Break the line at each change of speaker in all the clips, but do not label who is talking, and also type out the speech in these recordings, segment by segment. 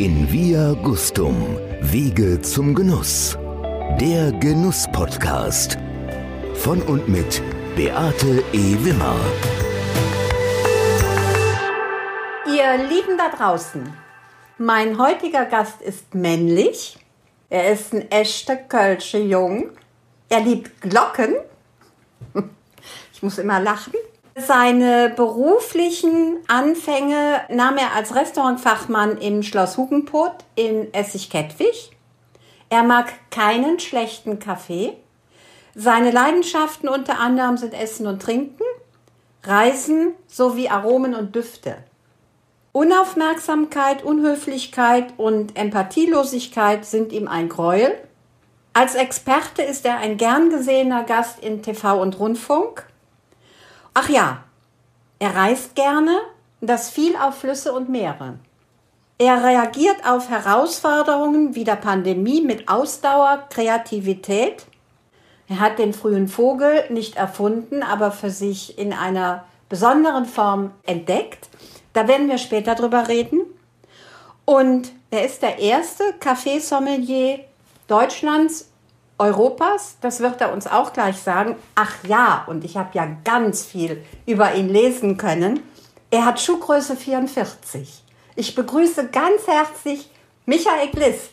In Via Gustum, Wege zum Genuss. Der Genuss-Podcast. Von und mit Beate E. Wimmer.
Ihr Lieben da draußen, mein heutiger Gast ist männlich. Er ist ein echter Kölsche Jung. Er liebt Glocken. Ich muss immer lachen. Seine beruflichen Anfänge nahm er als Restaurantfachmann im Schloss Hugenpot in Essig-Kettwig. Er mag keinen schlechten Kaffee. Seine Leidenschaften unter anderem sind Essen und Trinken, Reisen sowie Aromen und Düfte. Unaufmerksamkeit, Unhöflichkeit und Empathielosigkeit sind ihm ein Gräuel. Als Experte ist er ein gern gesehener Gast in TV und Rundfunk. Ach ja, er reist gerne, das viel auf Flüsse und Meere. Er reagiert auf Herausforderungen wie der Pandemie mit Ausdauer, Kreativität. Er hat den frühen Vogel nicht erfunden, aber für sich in einer besonderen Form entdeckt. Da werden wir später drüber reden. Und er ist der erste Café-Sommelier Deutschlands Europas, das wird er uns auch gleich sagen. Ach ja, und ich habe ja ganz viel über ihn lesen können. Er hat Schuhgröße 44. Ich begrüße ganz herzlich Michael Gliss,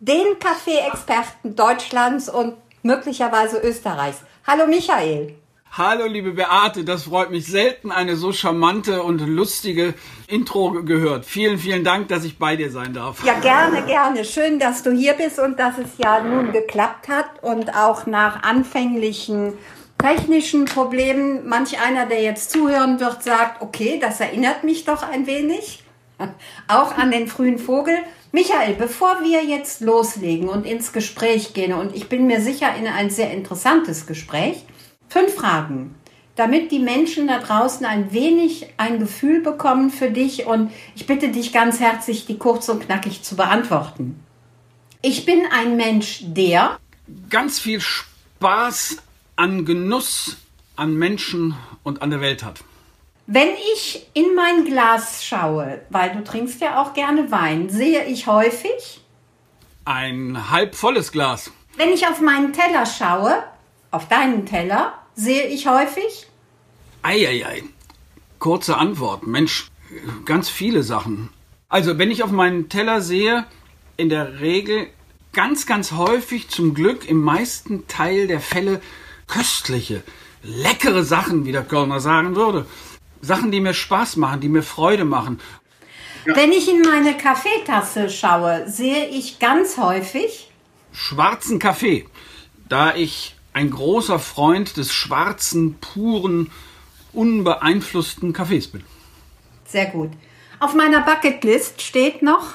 den Kaffeeexperten Deutschlands und möglicherweise Österreichs. Hallo Michael.
Hallo liebe Beate, das freut mich selten, eine so charmante und lustige Intro gehört. Vielen, vielen Dank, dass ich bei dir sein darf.
Ja, gerne, gerne. Schön, dass du hier bist und dass es ja nun geklappt hat und auch nach anfänglichen technischen Problemen manch einer, der jetzt zuhören wird, sagt, okay, das erinnert mich doch ein wenig. Auch an den frühen Vogel. Michael, bevor wir jetzt loslegen und ins Gespräch gehen, und ich bin mir sicher in ein sehr interessantes Gespräch, Fünf Fragen, damit die Menschen da draußen ein wenig ein Gefühl bekommen für dich und ich bitte dich ganz herzlich, die kurz und knackig zu beantworten. Ich bin ein Mensch, der
ganz viel Spaß an Genuss an Menschen und an der Welt hat.
Wenn ich in mein Glas schaue, weil du trinkst ja auch gerne Wein, sehe ich häufig
ein halb volles Glas.
Wenn ich auf meinen Teller schaue, auf deinen Teller, sehe ich häufig?
Eieiei. Kurze Antwort. Mensch, ganz viele Sachen. Also, wenn ich auf meinen Teller sehe, in der Regel ganz, ganz häufig zum Glück im meisten Teil der Fälle köstliche, leckere Sachen, wie der Kölner sagen würde. Sachen, die mir Spaß machen, die mir Freude machen.
Ja. Wenn ich in meine Kaffeetasse schaue, sehe ich ganz häufig
schwarzen Kaffee. Da ich ein großer Freund des schwarzen, puren, unbeeinflussten Kaffees bin.
Sehr gut. Auf meiner Bucketlist steht noch?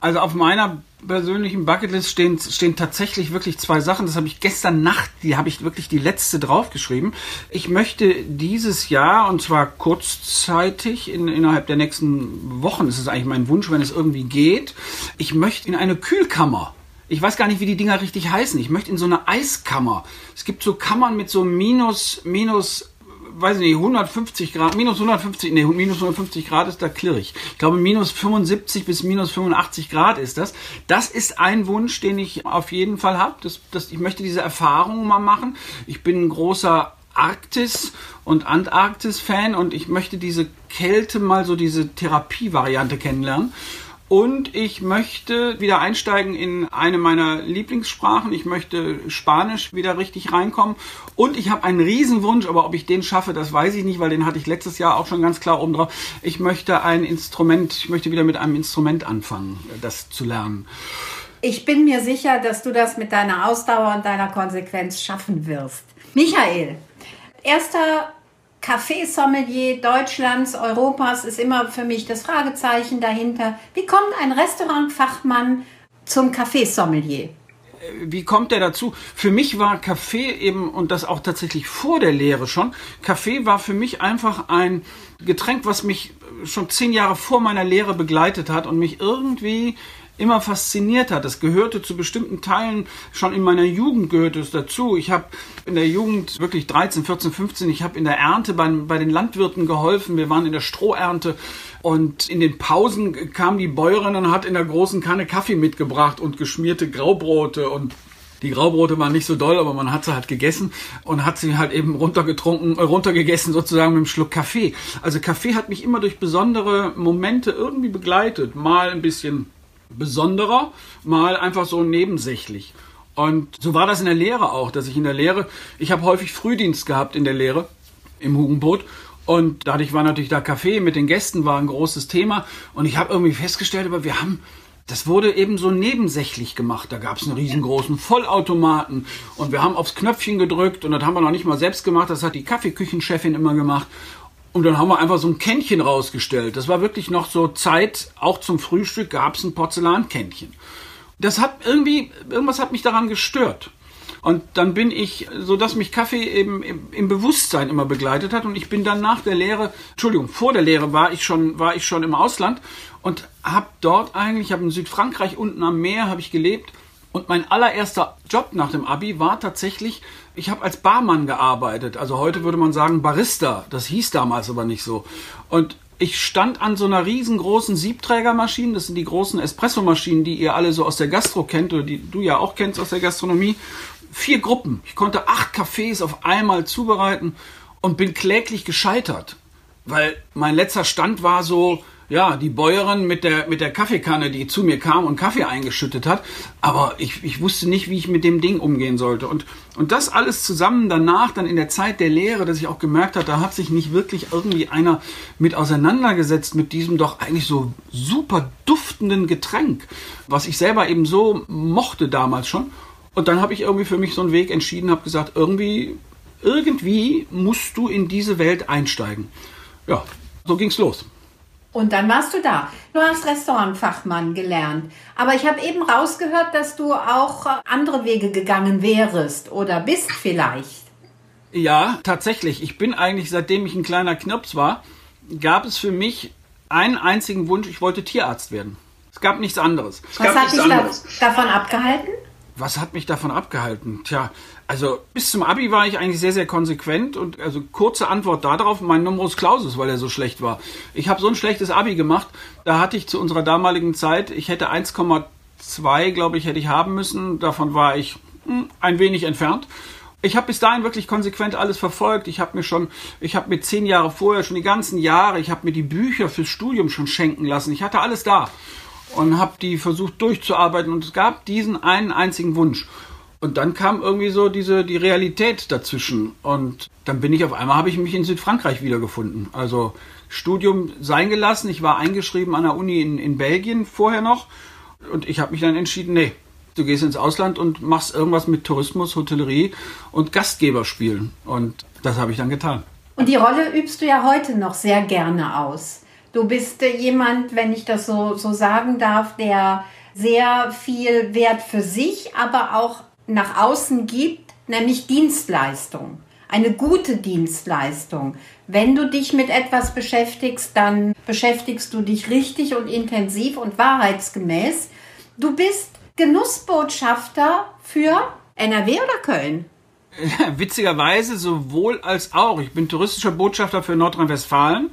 Also auf meiner persönlichen Bucketlist stehen, stehen tatsächlich wirklich zwei Sachen. Das habe ich gestern Nacht, die habe ich wirklich die letzte draufgeschrieben. Ich möchte dieses Jahr, und zwar kurzzeitig, in, innerhalb der nächsten Wochen, ist eigentlich mein Wunsch, wenn es irgendwie geht, ich möchte in eine Kühlkammer ich weiß gar nicht, wie die Dinger richtig heißen. Ich möchte in so eine Eiskammer. Es gibt so Kammern mit so minus, minus, weiß ich nicht, 150 Grad, minus 150, nee, minus 150 Grad ist da klirrig. Ich glaube, minus 75 bis minus 85 Grad ist das. Das ist ein Wunsch, den ich auf jeden Fall habe. Das, das, ich möchte diese Erfahrung mal machen. Ich bin ein großer Arktis und Antarktis-Fan und ich möchte diese Kälte mal so diese Therapievariante kennenlernen. Und ich möchte wieder einsteigen in eine meiner Lieblingssprachen. Ich möchte Spanisch wieder richtig reinkommen. Und ich habe einen Riesenwunsch, aber ob ich den schaffe, das weiß ich nicht, weil den hatte ich letztes Jahr auch schon ganz klar oben drauf. Ich möchte ein Instrument, ich möchte wieder mit einem Instrument anfangen, das zu lernen.
Ich bin mir sicher, dass du das mit deiner Ausdauer und deiner Konsequenz schaffen wirst. Michael, erster Kaffeesommelier Deutschlands, Europas ist immer für mich das Fragezeichen dahinter. Wie kommt ein Restaurantfachmann zum Kaffeesommelier?
wie kommt der dazu? Für mich war Kaffee eben, und das auch tatsächlich vor der Lehre schon, Kaffee war für mich einfach ein Getränk, was mich schon zehn Jahre vor meiner Lehre begleitet hat und mich irgendwie immer fasziniert hat. Das gehörte zu bestimmten Teilen, schon in meiner Jugend gehörte es dazu. Ich habe in der Jugend wirklich 13, 14, 15, ich habe in der Ernte bei, bei den Landwirten geholfen. Wir waren in der Strohernte und in den Pausen kam die Bäuerin und hat in der großen Kanne Kaffee mitgebracht und geschmierte Graubrote und die Graubrote waren nicht so doll, aber man hat sie halt gegessen und hat sie halt eben runtergetrunken, äh, runtergegessen sozusagen mit einem Schluck Kaffee. Also Kaffee hat mich immer durch besondere Momente irgendwie begleitet. Mal ein bisschen besonderer, mal einfach so nebensächlich. Und so war das in der Lehre auch, dass ich in der Lehre, ich habe häufig Frühdienst gehabt in der Lehre im Hugenboot und dadurch war natürlich da Kaffee mit den Gästen war ein großes Thema und ich habe irgendwie festgestellt, aber wir haben das wurde eben so nebensächlich gemacht. Da gab es einen riesengroßen Vollautomaten und wir haben aufs Knöpfchen gedrückt und das haben wir noch nicht mal selbst gemacht. Das hat die Kaffeeküchenchefin immer gemacht. Und dann haben wir einfach so ein Kännchen rausgestellt. Das war wirklich noch so Zeit, auch zum Frühstück gab es ein Porzellankännchen. Das hat irgendwie, irgendwas hat mich daran gestört. Und dann bin ich, so dass mich Kaffee eben im, Bewusstsein immer begleitet hat. Und ich bin dann nach der Lehre, Entschuldigung, vor der Lehre war ich schon, war ich schon im Ausland und habe dort eigentlich, ich habe in Südfrankreich unten am Meer habe ich gelebt und mein allererster Job nach dem Abi war tatsächlich, ich habe als Barmann gearbeitet. Also heute würde man sagen Barista, das hieß damals aber nicht so. Und ich stand an so einer riesengroßen Siebträgermaschine, das sind die großen Espressomaschinen, die ihr alle so aus der Gastro kennt oder die du ja auch kennst aus der Gastronomie. Vier Gruppen. Ich konnte acht Kaffees auf einmal zubereiten und bin kläglich gescheitert, weil mein letzter Stand war so, ja, die Bäuerin mit der, mit der Kaffeekanne, die zu mir kam und Kaffee eingeschüttet hat. Aber ich, ich wusste nicht, wie ich mit dem Ding umgehen sollte. Und, und das alles zusammen danach, dann in der Zeit der Lehre, dass ich auch gemerkt habe, da hat sich nicht wirklich irgendwie einer mit auseinandergesetzt mit diesem doch eigentlich so super duftenden Getränk, was ich selber eben so mochte damals schon. Und dann habe ich irgendwie für mich so einen Weg entschieden, habe gesagt, irgendwie, irgendwie musst du in diese Welt einsteigen. Ja, so ging's los.
Und dann warst du da. Du hast Restaurantfachmann gelernt. Aber ich habe eben rausgehört, dass du auch äh, andere Wege gegangen wärst oder bist vielleicht.
Ja, tatsächlich. Ich bin eigentlich, seitdem ich ein kleiner Knirps war, gab es für mich einen einzigen Wunsch, ich wollte Tierarzt werden. Es gab nichts anderes. Es
Was hat dich da, davon abgehalten?
Was hat mich davon abgehalten? Tja, also bis zum Abi war ich eigentlich sehr, sehr konsequent und also kurze Antwort darauf, mein Numerus Clausus, weil er so schlecht war. Ich habe so ein schlechtes Abi gemacht, da hatte ich zu unserer damaligen Zeit, ich hätte 1,2, glaube ich, hätte ich haben müssen. Davon war ich hm, ein wenig entfernt. Ich habe bis dahin wirklich konsequent alles verfolgt. Ich habe mir schon, ich habe mir zehn Jahre vorher, schon die ganzen Jahre, ich habe mir die Bücher fürs Studium schon schenken lassen. Ich hatte alles da und habe die versucht durchzuarbeiten und es gab diesen einen einzigen Wunsch. Und dann kam irgendwie so diese die Realität dazwischen und dann bin ich auf einmal habe ich mich in Südfrankreich wiedergefunden. Also Studium sein gelassen. Ich war eingeschrieben an der Uni in, in Belgien vorher noch und ich habe mich dann entschieden, nee, du gehst ins Ausland und machst irgendwas mit Tourismus, Hotellerie und Gastgeber spielen und das habe ich dann getan.
Und die Rolle übst du ja heute noch sehr gerne aus. Du bist äh, jemand, wenn ich das so, so sagen darf, der sehr viel Wert für sich, aber auch nach außen gibt, nämlich Dienstleistung. Eine gute Dienstleistung. Wenn du dich mit etwas beschäftigst, dann beschäftigst du dich richtig und intensiv und wahrheitsgemäß. Du bist Genussbotschafter für NRW oder Köln?
Witzigerweise sowohl als auch. Ich bin touristischer Botschafter für Nordrhein-Westfalen,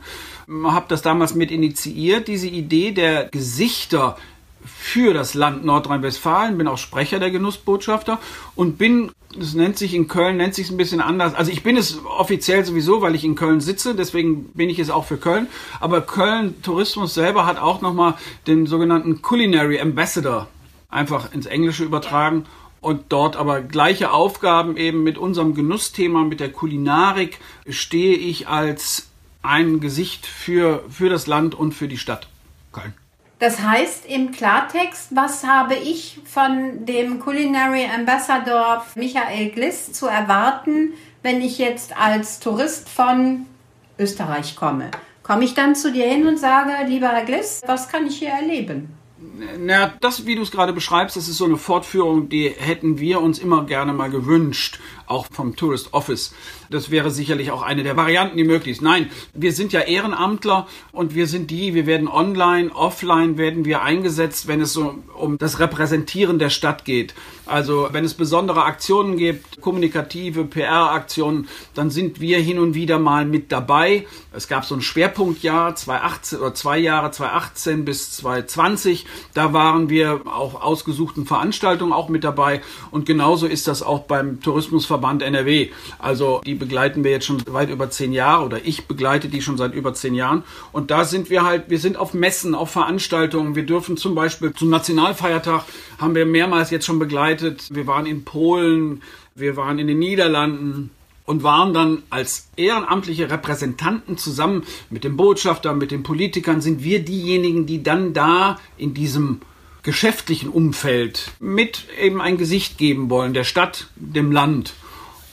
habe das damals mit initiiert, diese Idee der Gesichter für das Land Nordrhein-Westfalen, bin auch Sprecher der Genussbotschafter und bin, das nennt sich in Köln, nennt sich ein bisschen anders. Also ich bin es offiziell sowieso, weil ich in Köln sitze, deswegen bin ich es auch für Köln. Aber Köln Tourismus selber hat auch nochmal den sogenannten Culinary Ambassador einfach ins Englische übertragen und dort aber gleiche Aufgaben eben mit unserem Genussthema, mit der Kulinarik stehe ich als ein Gesicht für, für das Land und für die Stadt Köln.
Das heißt im Klartext, was habe ich von dem Culinary Ambassador Michael Gliss zu erwarten, wenn ich jetzt als Tourist von Österreich komme? Komme ich dann zu dir hin und sage, lieber Herr Gliss, was kann ich hier erleben?
Na, das, wie du es gerade beschreibst, das ist so eine Fortführung, die hätten wir uns immer gerne mal gewünscht. auch vom Tourist Office. Das wäre sicherlich auch eine der Varianten, die möglich ist. Nein, wir sind ja Ehrenamtler und wir sind die, wir werden online, offline werden wir eingesetzt, wenn es so um das Repräsentieren der Stadt geht. Also wenn es besondere Aktionen gibt, kommunikative PR-Aktionen, dann sind wir hin und wieder mal mit dabei. Es gab so ein Schwerpunktjahr 2018 oder zwei Jahre 2018 bis 2020. Da waren wir auch ausgesuchten Veranstaltungen auch mit dabei. Und genauso ist das auch beim Tourismusverband NRW. Also die begleiten wir jetzt schon weit über zehn Jahre oder ich begleite die schon seit über zehn Jahren. Und da sind wir halt, wir sind auf Messen, auf Veranstaltungen. Wir dürfen zum Beispiel zum Nationalfeiertag haben wir mehrmals jetzt schon begleitet. Wir waren in Polen, wir waren in den Niederlanden und waren dann als ehrenamtliche Repräsentanten zusammen mit dem Botschafter, mit den Politikern, sind wir diejenigen, die dann da in diesem geschäftlichen Umfeld mit eben ein Gesicht geben wollen, der Stadt, dem Land.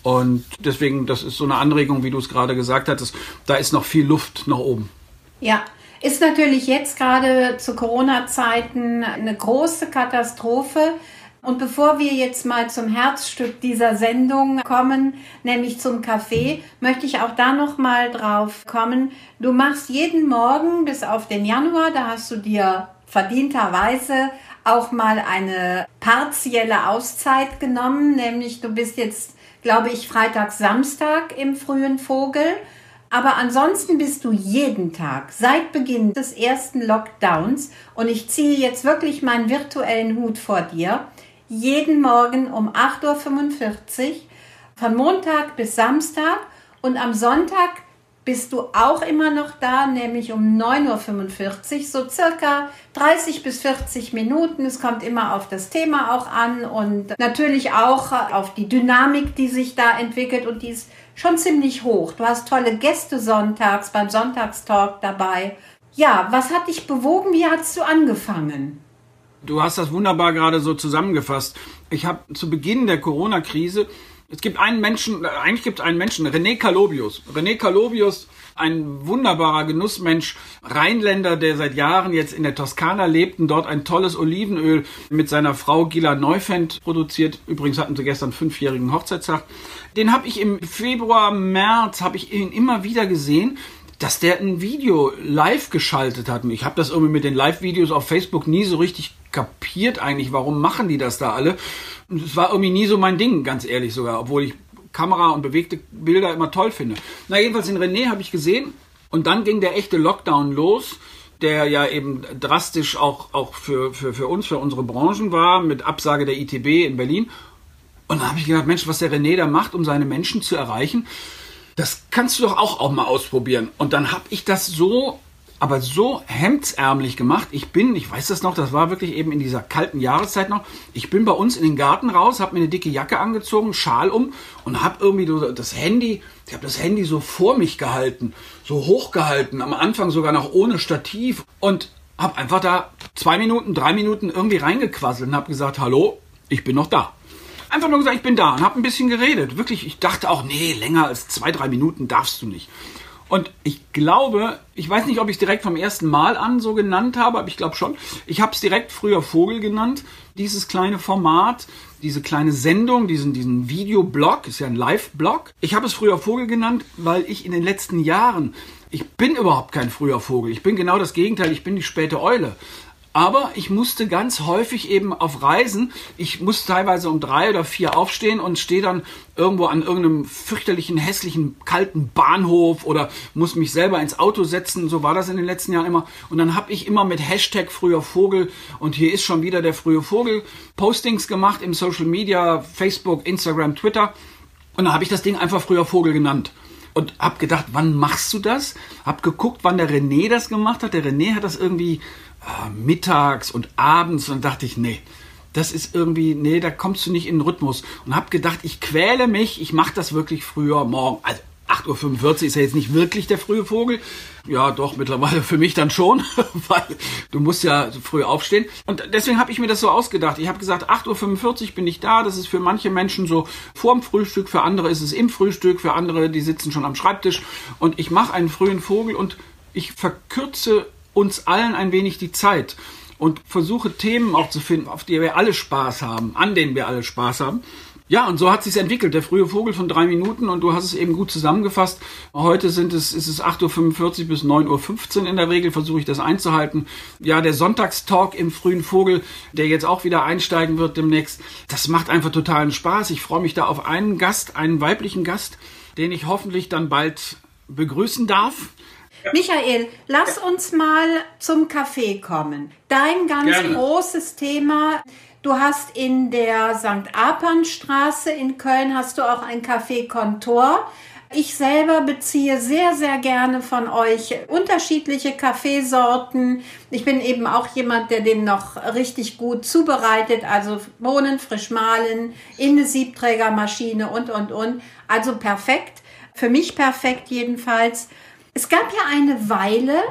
Und deswegen, das ist so eine Anregung, wie du es gerade gesagt hattest, da ist noch viel Luft nach oben.
Ja, ist natürlich jetzt gerade zu Corona-Zeiten eine große Katastrophe. Und bevor wir jetzt mal zum Herzstück dieser Sendung kommen, nämlich zum Kaffee, möchte ich auch da noch mal drauf kommen. Du machst jeden Morgen bis auf den Januar, da hast du dir verdienterweise auch mal eine partielle Auszeit genommen, nämlich du bist jetzt, glaube ich, Freitag, Samstag im frühen Vogel. Aber ansonsten bist du jeden Tag seit Beginn des ersten Lockdowns und ich ziehe jetzt wirklich meinen virtuellen Hut vor dir, jeden Morgen um 8.45 Uhr von Montag bis Samstag und am Sonntag bist du auch immer noch da, nämlich um 9.45 Uhr, so circa 30 bis 40 Minuten. Es kommt immer auf das Thema auch an und natürlich auch auf die Dynamik, die sich da entwickelt und die ist schon ziemlich hoch. Du hast tolle Gäste sonntags beim Sonntagstalk dabei. Ja, was hat dich bewogen? Wie hast du angefangen?
Du hast das wunderbar gerade so zusammengefasst. Ich habe zu Beginn der Corona-Krise es gibt einen Menschen, eigentlich gibt es einen Menschen, René Calobius. René Calobius, ein wunderbarer Genussmensch, Rheinländer, der seit Jahren jetzt in der Toskana lebt und dort ein tolles Olivenöl mit seiner Frau Gila Neufend produziert. Übrigens hatten sie gestern fünfjährigen Hochzeitstag. Den habe ich im Februar, März, habe ich ihn immer wieder gesehen dass der ein Video live geschaltet hat. Ich habe das irgendwie mit den Live-Videos auf Facebook nie so richtig kapiert eigentlich, warum machen die das da alle. Und es war irgendwie nie so mein Ding, ganz ehrlich sogar, obwohl ich Kamera und bewegte Bilder immer toll finde. Na, jedenfalls in René habe ich gesehen und dann ging der echte Lockdown los, der ja eben drastisch auch, auch für, für, für uns, für unsere Branchen war, mit Absage der ITB in Berlin. Und dann habe ich gedacht, Mensch, was der René da macht, um seine Menschen zu erreichen, das kannst du doch auch, auch mal ausprobieren. Und dann habe ich das so aber so hemdsärmlich gemacht. Ich bin, ich weiß das noch, das war wirklich eben in dieser kalten Jahreszeit noch. Ich bin bei uns in den Garten raus, habe mir eine dicke Jacke angezogen, Schal um und habe irgendwie das Handy, ich habe das Handy so vor mich gehalten, so hoch gehalten, am Anfang sogar noch ohne Stativ und habe einfach da zwei Minuten, drei Minuten irgendwie reingequasselt und habe gesagt, hallo, ich bin noch da. Einfach nur gesagt, ich bin da und habe ein bisschen geredet. Wirklich, ich dachte auch, nee, länger als zwei, drei Minuten darfst du nicht. Und ich glaube, ich weiß nicht, ob ich es direkt vom ersten Mal an so genannt habe, aber ich glaube schon. Ich habe es direkt früher Vogel genannt, dieses kleine Format, diese kleine Sendung, diesen, diesen Videoblog, ist ja ein Live-Blog. Ich habe es früher Vogel genannt, weil ich in den letzten Jahren, ich bin überhaupt kein früher Vogel. Ich bin genau das Gegenteil, ich bin die späte Eule. Aber ich musste ganz häufig eben auf Reisen, ich muss teilweise um drei oder vier aufstehen und stehe dann irgendwo an irgendeinem fürchterlichen, hässlichen, kalten Bahnhof oder muss mich selber ins Auto setzen. So war das in den letzten Jahren immer. Und dann habe ich immer mit Hashtag früher Vogel und hier ist schon wieder der frühe Vogel Postings gemacht im Social Media, Facebook, Instagram, Twitter. Und dann habe ich das Ding einfach früher Vogel genannt und habe gedacht, wann machst du das? Hab geguckt, wann der René das gemacht hat. Der René hat das irgendwie mittags und abends und dachte ich, nee, das ist irgendwie, nee, da kommst du nicht in den Rhythmus. Und habe gedacht, ich quäle mich, ich mache das wirklich früher morgen. Also 8.45 Uhr ist ja jetzt nicht wirklich der frühe Vogel. Ja, doch, mittlerweile für mich dann schon, weil du musst ja früh aufstehen. Und deswegen habe ich mir das so ausgedacht. Ich habe gesagt, 8.45 Uhr bin ich da. Das ist für manche Menschen so vorm Frühstück, für andere ist es im Frühstück, für andere, die sitzen schon am Schreibtisch. Und ich mache einen frühen Vogel und ich verkürze uns allen ein wenig die Zeit und versuche Themen auch zu finden, auf die wir alle Spaß haben, an denen wir alle Spaß haben. Ja, und so hat sich's entwickelt. Der frühe Vogel von drei Minuten und du hast es eben gut zusammengefasst. Heute sind es, ist es 8.45 Uhr bis 9.15 Uhr in der Regel, versuche ich das einzuhalten. Ja, der Sonntagstalk im frühen Vogel, der jetzt auch wieder einsteigen wird demnächst, das macht einfach totalen Spaß. Ich freue mich da auf einen Gast, einen weiblichen Gast, den ich hoffentlich dann bald begrüßen darf.
Michael, lass uns mal zum Kaffee kommen. Dein ganz
Gerne.
großes Thema. Du hast in der St. Apernstraße in Köln hast du auch ein Café Kontor. Ich selber beziehe sehr, sehr gerne von euch unterschiedliche Kaffeesorten. Ich bin eben auch jemand, der den noch richtig gut zubereitet, also Bohnen frisch mahlen, in eine Siebträgermaschine und, und, und. Also perfekt. Für mich perfekt jedenfalls. Es gab ja eine Weile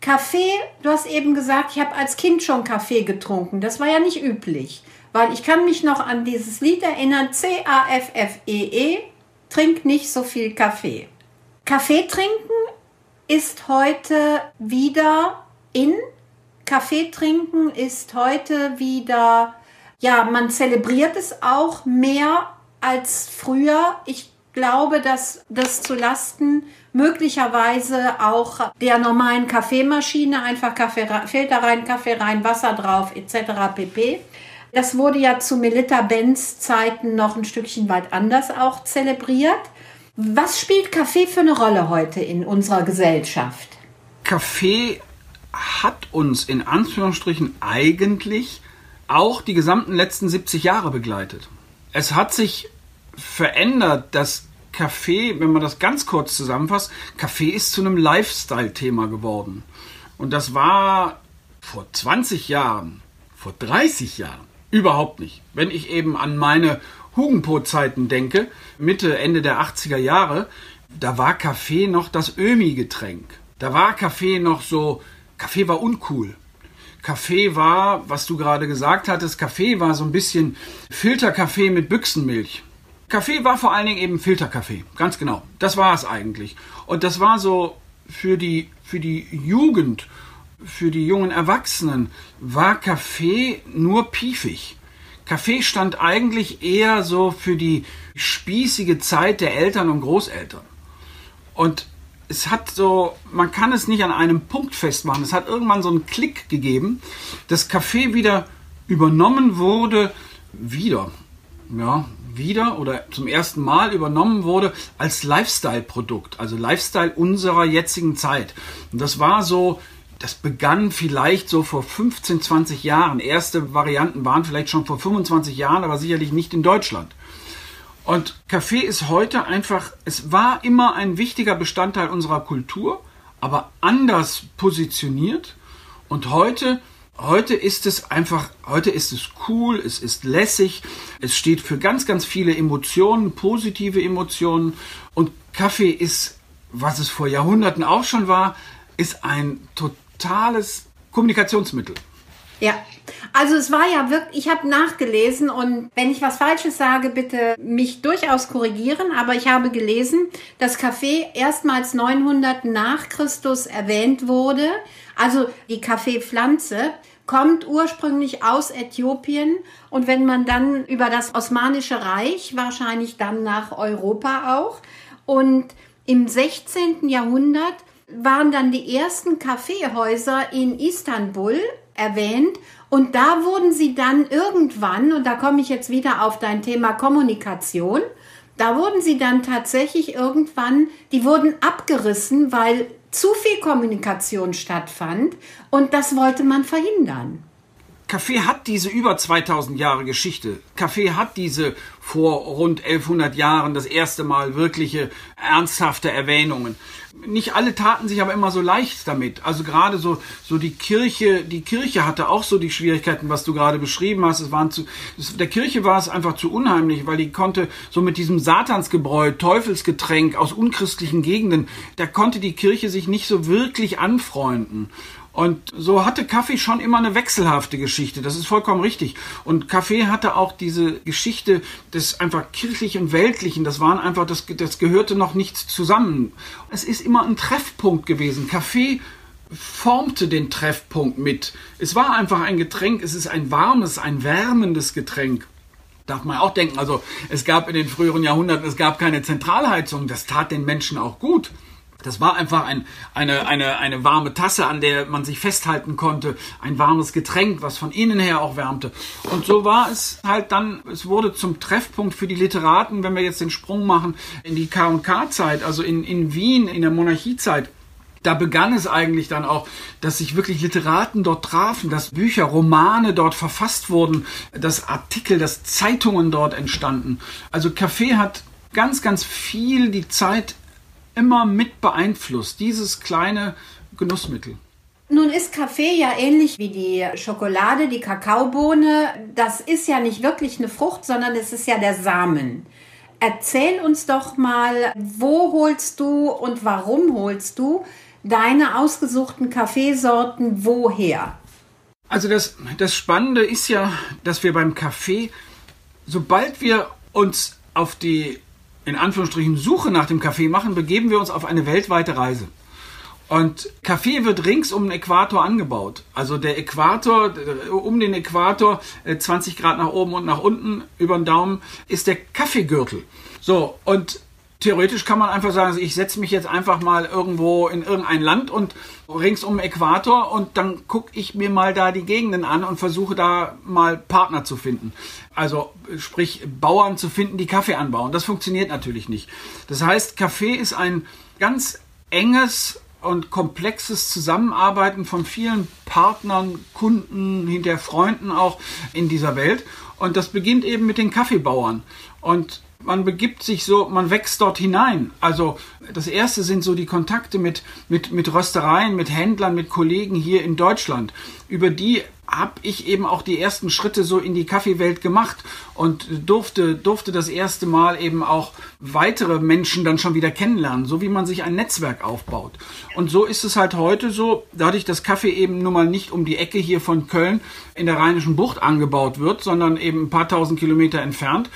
Kaffee, du hast eben gesagt, ich habe als Kind schon Kaffee getrunken. Das war ja nicht üblich, weil ich kann mich noch an dieses Lied erinnern, C-A-F-F-E-E, trink nicht so viel Kaffee. Kaffee trinken ist heute wieder in. Kaffee trinken ist heute wieder, ja, man zelebriert es auch mehr als früher. Ich glaube, dass das zu Lasten möglicherweise auch der normalen Kaffeemaschine, einfach Kaffee, Filter rein, Kaffee rein, Wasser drauf, etc. pp. Das wurde ja zu Melita Benz Zeiten noch ein Stückchen weit anders auch zelebriert. Was spielt Kaffee für eine Rolle heute in unserer Gesellschaft?
Kaffee hat uns in Anführungsstrichen eigentlich auch die gesamten letzten 70 Jahre begleitet. Es hat sich verändert, dass Kaffee, wenn man das ganz kurz zusammenfasst, Kaffee ist zu einem Lifestyle-Thema geworden. Und das war vor 20 Jahren, vor 30 Jahren überhaupt nicht. Wenn ich eben an meine Hugenpo-Zeiten denke, Mitte, Ende der 80er Jahre, da war Kaffee noch das Ömi-Getränk. Da war Kaffee noch so, Kaffee war uncool. Kaffee war, was du gerade gesagt hattest, Kaffee war so ein bisschen Filterkaffee mit Büchsenmilch. Kaffee war vor allen Dingen eben Filterkaffee, ganz genau. Das war es eigentlich. Und das war so für die, für die Jugend, für die jungen Erwachsenen, war Kaffee nur piefig. Kaffee stand eigentlich eher so für die spießige Zeit der Eltern und Großeltern. Und es hat so, man kann es nicht an einem Punkt festmachen. Es hat irgendwann so einen Klick gegeben, dass Kaffee wieder übernommen wurde, wieder, ja, wieder oder zum ersten Mal übernommen wurde als Lifestyle-Produkt, also Lifestyle unserer jetzigen Zeit. Und das war so, das begann vielleicht so vor 15, 20 Jahren. Erste Varianten waren vielleicht schon vor 25 Jahren, aber sicherlich nicht in Deutschland. Und Kaffee ist heute einfach, es war immer ein wichtiger Bestandteil unserer Kultur, aber anders positioniert. Und heute, heute ist es einfach, heute ist es cool, es ist lässig, es steht für ganz, ganz viele Emotionen, positive Emotionen. Und Kaffee ist, was es vor Jahrhunderten auch schon war, ist ein totales Kommunikationsmittel.
Ja, also es war ja wirklich, ich habe nachgelesen und wenn ich was Falsches sage, bitte mich durchaus korrigieren, aber ich habe gelesen, dass Kaffee erstmals 900 nach Christus erwähnt wurde. Also die Kaffeepflanze kommt ursprünglich aus Äthiopien und wenn man dann über das Osmanische Reich, wahrscheinlich dann nach Europa auch und im 16. Jahrhundert waren dann die ersten Kaffeehäuser in Istanbul erwähnt und da wurden sie dann irgendwann, und da komme ich jetzt wieder auf dein Thema Kommunikation, da wurden sie dann tatsächlich irgendwann, die wurden abgerissen, weil zu viel Kommunikation stattfand und das wollte man verhindern.
Kaffee hat diese über 2000 Jahre Geschichte. Kaffee hat diese vor rund 1100 Jahren das erste Mal wirkliche ernsthafte Erwähnungen. Nicht alle taten sich aber immer so leicht damit. Also gerade so, so die Kirche, die Kirche hatte auch so die Schwierigkeiten, was du gerade beschrieben hast. Es waren zu, es, der Kirche war es einfach zu unheimlich, weil die konnte so mit diesem Satansgebräu, Teufelsgetränk aus unchristlichen Gegenden, da konnte die Kirche sich nicht so wirklich anfreunden. Und so hatte Kaffee schon immer eine wechselhafte Geschichte. Das ist vollkommen richtig. Und Kaffee hatte auch diese Geschichte des einfach kirchlichen und weltlichen. Das waren einfach, das, das gehörte noch nicht zusammen. Es ist immer ein Treffpunkt gewesen. Kaffee formte den Treffpunkt mit. Es war einfach ein Getränk. Es ist ein warmes, ein wärmendes Getränk darf man auch denken. Also es gab in den früheren Jahrhunderten, es gab keine Zentralheizung. Das tat den Menschen auch gut. Das war einfach ein, eine, eine, eine warme Tasse, an der man sich festhalten konnte, ein warmes Getränk, was von innen her auch wärmte. Und so war es halt dann, es wurde zum Treffpunkt für die Literaten, wenn wir jetzt den Sprung machen in die K&K-Zeit, also in, in Wien, in der Monarchiezeit da begann es eigentlich dann auch, dass sich wirklich Literaten dort trafen, dass Bücher, Romane dort verfasst wurden, dass Artikel, dass Zeitungen dort entstanden. Also Kaffee hat ganz, ganz viel die Zeit immer mit beeinflusst, dieses kleine Genussmittel.
Nun ist Kaffee ja ähnlich wie die Schokolade, die Kakaobohne. Das ist ja nicht wirklich eine Frucht, sondern es ist ja der Samen. Erzähl uns doch mal, wo holst du und warum holst du deine ausgesuchten Kaffeesorten woher?
Also das, das Spannende ist ja, dass wir beim Kaffee, sobald wir uns auf die in Anführungsstrichen Suche nach dem Kaffee machen, begeben wir uns auf eine weltweite Reise. Und Kaffee wird rings um den Äquator angebaut. Also der Äquator, um den Äquator, 20 äh, Grad nach oben und nach unten über den Daumen, ist der Kaffeegürtel. So, und theoretisch kann man einfach sagen, ich setze mich jetzt einfach mal irgendwo in irgendein Land und rings um den Äquator und dann gucke ich mir mal da die Gegenden an und versuche da mal Partner zu finden. Also sprich Bauern zu finden, die Kaffee anbauen. Das funktioniert natürlich nicht. Das heißt, Kaffee ist ein ganz enges und komplexes Zusammenarbeiten von vielen Partnern, Kunden, hinter Freunden auch in dieser Welt. Und das beginnt eben mit den Kaffeebauern. Und man begibt sich so, man wächst dort hinein. Also das erste sind so die Kontakte mit, mit, mit Röstereien, mit Händlern, mit Kollegen hier in Deutschland. Über die habe ich eben auch die ersten Schritte so in die Kaffeewelt gemacht und durfte, durfte das erste Mal eben auch weitere Menschen dann schon wieder kennenlernen, so wie man sich ein Netzwerk aufbaut. Und so ist es halt heute so, dadurch, dass Kaffee eben nun mal nicht um die Ecke hier von Köln in der Rheinischen Bucht angebaut wird, sondern eben ein paar tausend Kilometer entfernt,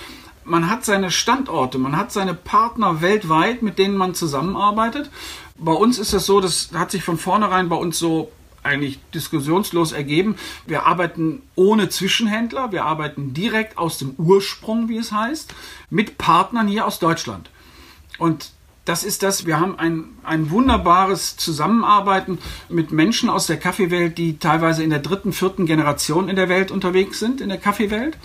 man hat seine Standorte, man hat seine Partner weltweit, mit denen man zusammenarbeitet. Bei uns ist das so, das hat sich von vornherein bei uns so eigentlich diskussionslos ergeben. Wir arbeiten ohne Zwischenhändler, wir arbeiten direkt aus dem Ursprung, wie es heißt, mit Partnern hier aus Deutschland. Und das ist das, wir haben ein, ein wunderbares Zusammenarbeiten mit Menschen aus der Kaffeewelt, die teilweise in der dritten, vierten Generation in der Welt unterwegs sind, in der Kaffeewelt.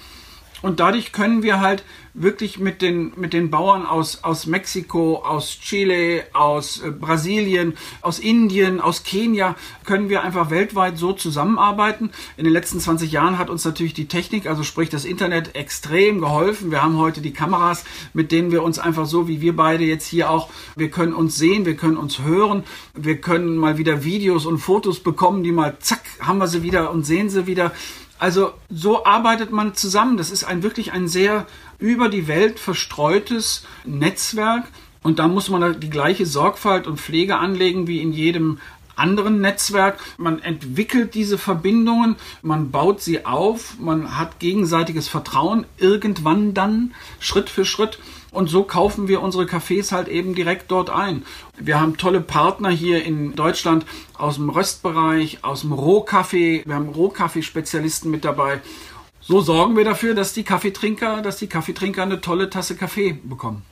Und dadurch können wir halt wirklich mit den, mit den Bauern aus, aus Mexiko, aus Chile, aus äh, Brasilien, aus Indien, aus Kenia, können wir einfach weltweit so zusammenarbeiten. In den letzten 20 Jahren hat uns natürlich die Technik, also sprich das Internet, extrem geholfen. Wir haben heute die Kameras, mit denen wir uns einfach so, wie wir beide jetzt hier auch, wir können uns sehen, wir können uns hören, wir können mal wieder Videos und Fotos bekommen, die mal zack, haben wir sie wieder und sehen sie wieder. Also so arbeitet man zusammen. Das ist ein wirklich ein sehr über die Welt verstreutes Netzwerk. Und da muss man die gleiche Sorgfalt und Pflege anlegen wie in jedem anderen Netzwerk. Man entwickelt diese Verbindungen, man baut sie auf, man hat gegenseitiges Vertrauen irgendwann dann, Schritt für Schritt. Und so kaufen wir unsere Cafés halt eben direkt dort ein. Wir haben tolle Partner hier in Deutschland aus dem Röstbereich, aus dem Rohkaffee. Wir haben Rohkaffeespezialisten mit dabei. So sorgen wir dafür, dass die Kaffeetrinker, dass die Kaffeetrinker eine tolle Tasse Kaffee bekommen.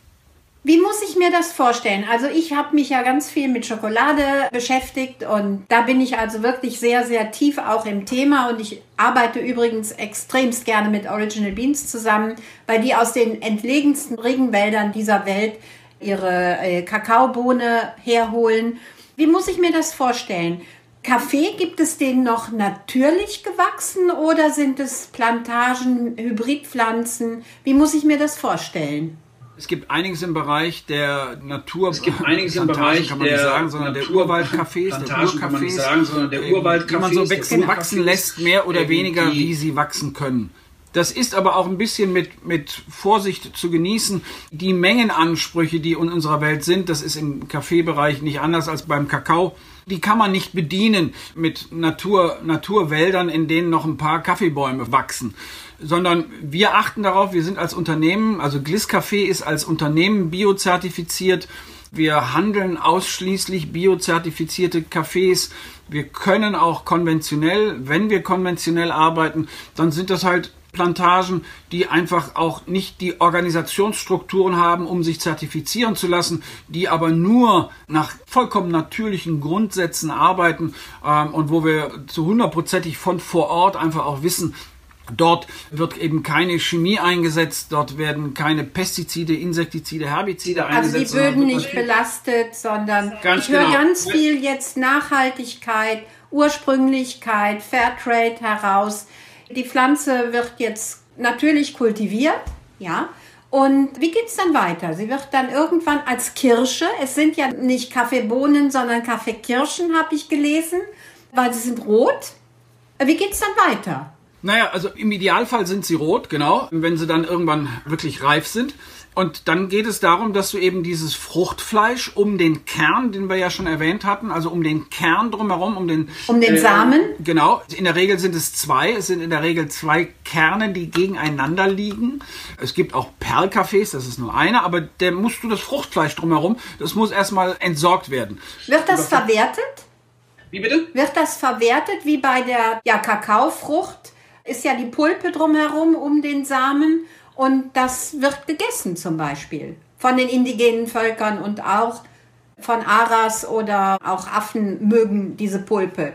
Wie muss ich mir das vorstellen? Also ich habe mich ja ganz viel mit Schokolade beschäftigt und da bin ich also wirklich sehr, sehr tief auch im Thema und ich arbeite übrigens extremst gerne mit Original Beans zusammen, weil die aus den entlegensten Regenwäldern dieser Welt ihre äh, Kakaobohne herholen. Wie muss ich mir das vorstellen? Kaffee, gibt es den noch natürlich gewachsen oder sind es Plantagen, Hybridpflanzen? Wie muss ich mir das vorstellen?
Es gibt einiges im Bereich der Natur.
Es gibt einiges im Bereich
kann man der nicht sagen, sondern der Urwaldcafés, der Urcafés,
sagen, sondern der Urwaldcafés,
die man so wachsen, wachsen lässt, mehr oder weniger, wie sie wachsen können. Das ist aber auch ein bisschen mit, mit Vorsicht zu genießen. Die Mengenansprüche, die in unserer Welt sind, das ist im Kaffeebereich nicht anders als beim Kakao. Die kann man nicht bedienen mit Natur, Naturwäldern, in denen noch ein paar Kaffeebäume wachsen sondern wir achten darauf, wir sind als Unternehmen, also Gliss Café ist als Unternehmen biozertifiziert. Wir handeln ausschließlich biozertifizierte Cafés. Wir können auch konventionell, wenn wir konventionell arbeiten, dann sind das halt Plantagen, die einfach auch nicht die Organisationsstrukturen haben, um sich zertifizieren zu lassen, die aber nur nach vollkommen natürlichen Grundsätzen arbeiten ähm, und wo wir zu hundertprozentig von vor Ort einfach auch wissen, Dort wird eben keine Chemie eingesetzt, dort werden keine Pestizide, Insektizide, Herbizide eingesetzt.
Also die Böden nicht belastet, sondern
Ganz
ich höre
genau.
ganz viel jetzt Nachhaltigkeit, Ursprünglichkeit, Fairtrade heraus. Die Pflanze wird jetzt natürlich kultiviert, ja. Und wie geht's dann weiter? Sie wird dann irgendwann als Kirsche, es sind ja nicht Kaffeebohnen, sondern Kaffeekirschen, habe ich gelesen, weil sie sind rot. Wie geht's dann weiter?
Naja, also im Idealfall sind sie rot, genau, wenn sie dann irgendwann wirklich reif sind. Und dann geht es darum, dass du eben dieses Fruchtfleisch um den Kern, den wir ja schon erwähnt hatten, also um den Kern drumherum, um den
Um den Samen?
Genau, in der Regel sind es zwei. Es sind in der Regel zwei Kerne, die gegeneinander liegen. Es gibt auch Perlkaffees, das ist nur einer, aber der musst du das Fruchtfleisch drumherum, das muss erstmal entsorgt werden.
Wird das verwertet?
Wie bitte?
Wird das verwertet wie bei der ja, Kakaofrucht? Ist ja die Pulpe drumherum um den Samen und das wird gegessen zum Beispiel von den indigenen Völkern und auch von Aras oder auch Affen mögen diese Pulpe.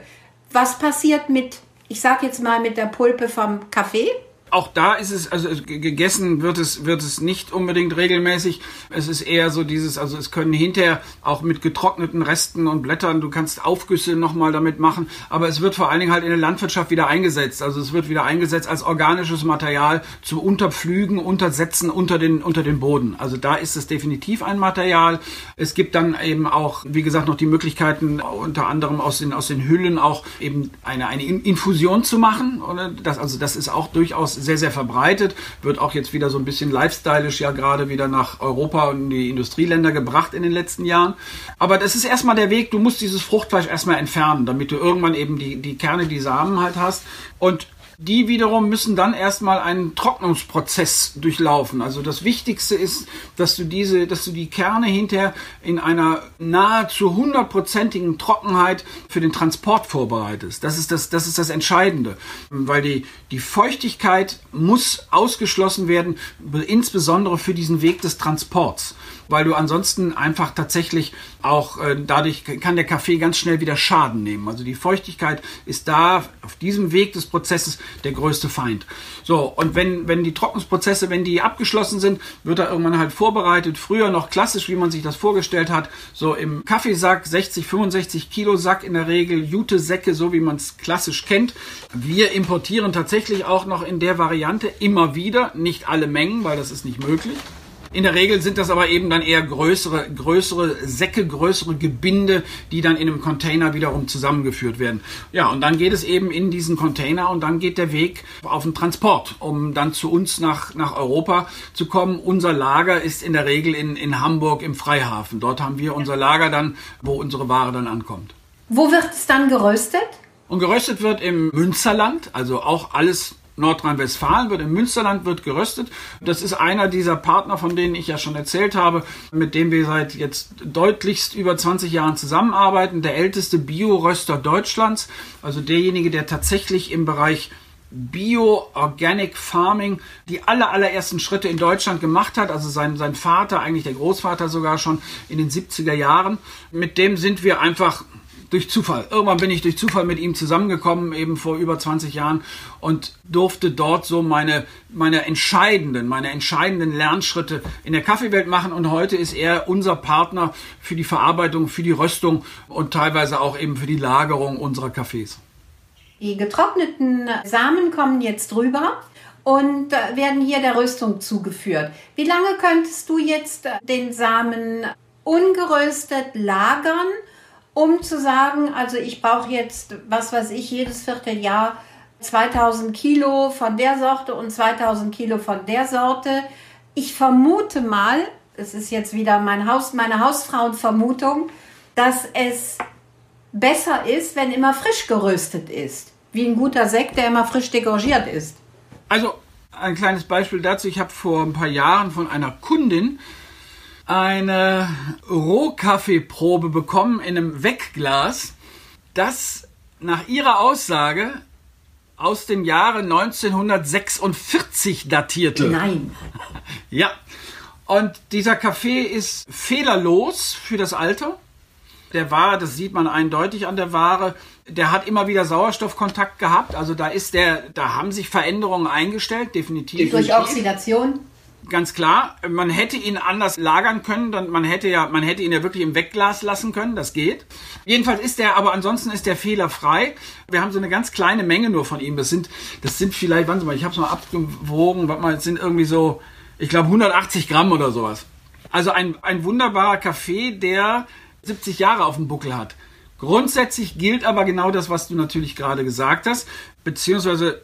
Was passiert mit, ich sag jetzt mal mit der Pulpe vom Kaffee?
Auch da ist es, also gegessen wird es, wird es nicht unbedingt regelmäßig. Es ist eher so dieses, also es können hinterher auch mit getrockneten Resten und Blättern, du kannst Aufgüsse nochmal damit machen, aber es wird vor allen Dingen halt in der Landwirtschaft wieder eingesetzt. Also es wird wieder eingesetzt als organisches Material zum Unterpflügen, Untersetzen unter den, unter den Boden. Also da ist es definitiv ein Material. Es gibt dann eben auch, wie gesagt, noch die Möglichkeiten, unter anderem aus den, aus den Hüllen auch eben eine, eine In- Infusion zu machen. Oder? Das, also das ist auch durchaus sehr, sehr verbreitet. Wird auch jetzt wieder so ein bisschen lifestylisch ja gerade wieder nach Europa und in die Industrieländer gebracht in den letzten Jahren. Aber das ist erstmal der Weg, du musst dieses Fruchtfleisch erstmal entfernen, damit du irgendwann eben die, die Kerne, die Samen halt hast. Und die wiederum müssen dann erstmal einen Trocknungsprozess durchlaufen. Also das Wichtigste ist, dass du diese, dass du die Kerne hinterher in einer nahezu hundertprozentigen Trockenheit für den Transport vorbereitest. Das ist das, das ist das Entscheidende. Weil die, die Feuchtigkeit muss ausgeschlossen werden, insbesondere für diesen Weg des Transports. Weil du ansonsten einfach tatsächlich auch äh, dadurch kann der Kaffee ganz schnell wieder Schaden nehmen. Also die Feuchtigkeit ist da auf diesem Weg des Prozesses der größte Feind. So, und wenn, wenn die Trocknungsprozesse, wenn die abgeschlossen sind, wird er irgendwann halt vorbereitet. Früher noch klassisch, wie man sich das vorgestellt hat, so im Kaffeesack, 60, 65 Kilo Sack in der Regel, Jute-Säcke, so wie man es klassisch kennt. Wir importieren tatsächlich auch noch in der Variante immer wieder, nicht alle Mengen, weil das ist nicht möglich. In der Regel sind das aber eben dann eher größere, größere Säcke, größere Gebinde, die dann in einem Container wiederum zusammengeführt werden. Ja, und dann geht es eben in diesen Container und dann geht der Weg auf den Transport, um dann zu uns nach, nach Europa zu kommen. Unser Lager ist in der Regel in, in Hamburg im Freihafen. Dort haben wir unser Lager dann, wo unsere Ware dann ankommt.
Wo wird es dann geröstet?
Und geröstet wird im Münsterland, also auch alles Nordrhein-Westfalen wird im Münsterland wird geröstet. Das ist einer dieser Partner, von denen ich ja schon erzählt habe, mit dem wir seit jetzt deutlichst über 20 Jahren zusammenarbeiten. Der älteste Bioröster Deutschlands, also derjenige, der tatsächlich im Bereich Bio-Organic Farming die aller, allerersten Schritte in Deutschland gemacht hat. Also sein, sein Vater, eigentlich der Großvater sogar schon in den 70er Jahren. Mit dem sind wir einfach durch Zufall. Irgendwann bin ich durch Zufall mit ihm zusammengekommen, eben vor über 20 Jahren und durfte dort so meine, meine entscheidenden, meine entscheidenden Lernschritte in der Kaffeewelt machen. Und heute ist er unser Partner für die Verarbeitung, für die Röstung und teilweise auch eben für die Lagerung unserer Kaffees.
Die getrockneten Samen kommen jetzt rüber und äh, werden hier der Röstung zugeführt. Wie lange könntest du jetzt äh, den Samen ungeröstet lagern, um zu sagen, also ich brauche jetzt, was weiß ich, jedes Vierteljahr 2000 Kilo von der Sorte und 2000 Kilo von der Sorte. Ich vermute mal, es ist jetzt wieder mein Haus, meine Hausfrauenvermutung, dass es besser ist, wenn immer frisch geröstet ist. Wie ein guter Sekt, der immer frisch degorgiert ist.
Also ein kleines Beispiel dazu. Ich habe vor ein paar Jahren von einer Kundin eine Rohkaffeeprobe bekommen in einem Wegglas, das nach ihrer Aussage aus dem Jahre 1946 datierte.
Nein.
Ja. Und dieser Kaffee ist fehlerlos für das Alter. Der war, das sieht man eindeutig an der Ware, der hat immer wieder Sauerstoffkontakt gehabt. Also da ist der, da haben sich Veränderungen eingestellt, definitiv.
Durch Oxidation?
Ganz klar, man hätte ihn anders lagern können, dann man hätte ja, man hätte ihn ja wirklich im Wegglas lassen können, das geht. Jedenfalls ist der, aber ansonsten ist der fehlerfrei. Wir haben so eine ganz kleine Menge nur von ihm. Das sind, das sind vielleicht, wann Sie mal, ich habe es mal abgewogen, warte mal, es sind irgendwie so, ich glaube 180 Gramm oder sowas. Also ein, ein wunderbarer Kaffee, der 70 Jahre auf dem Buckel hat. Grundsätzlich gilt aber genau das, was du natürlich gerade gesagt hast, beziehungsweise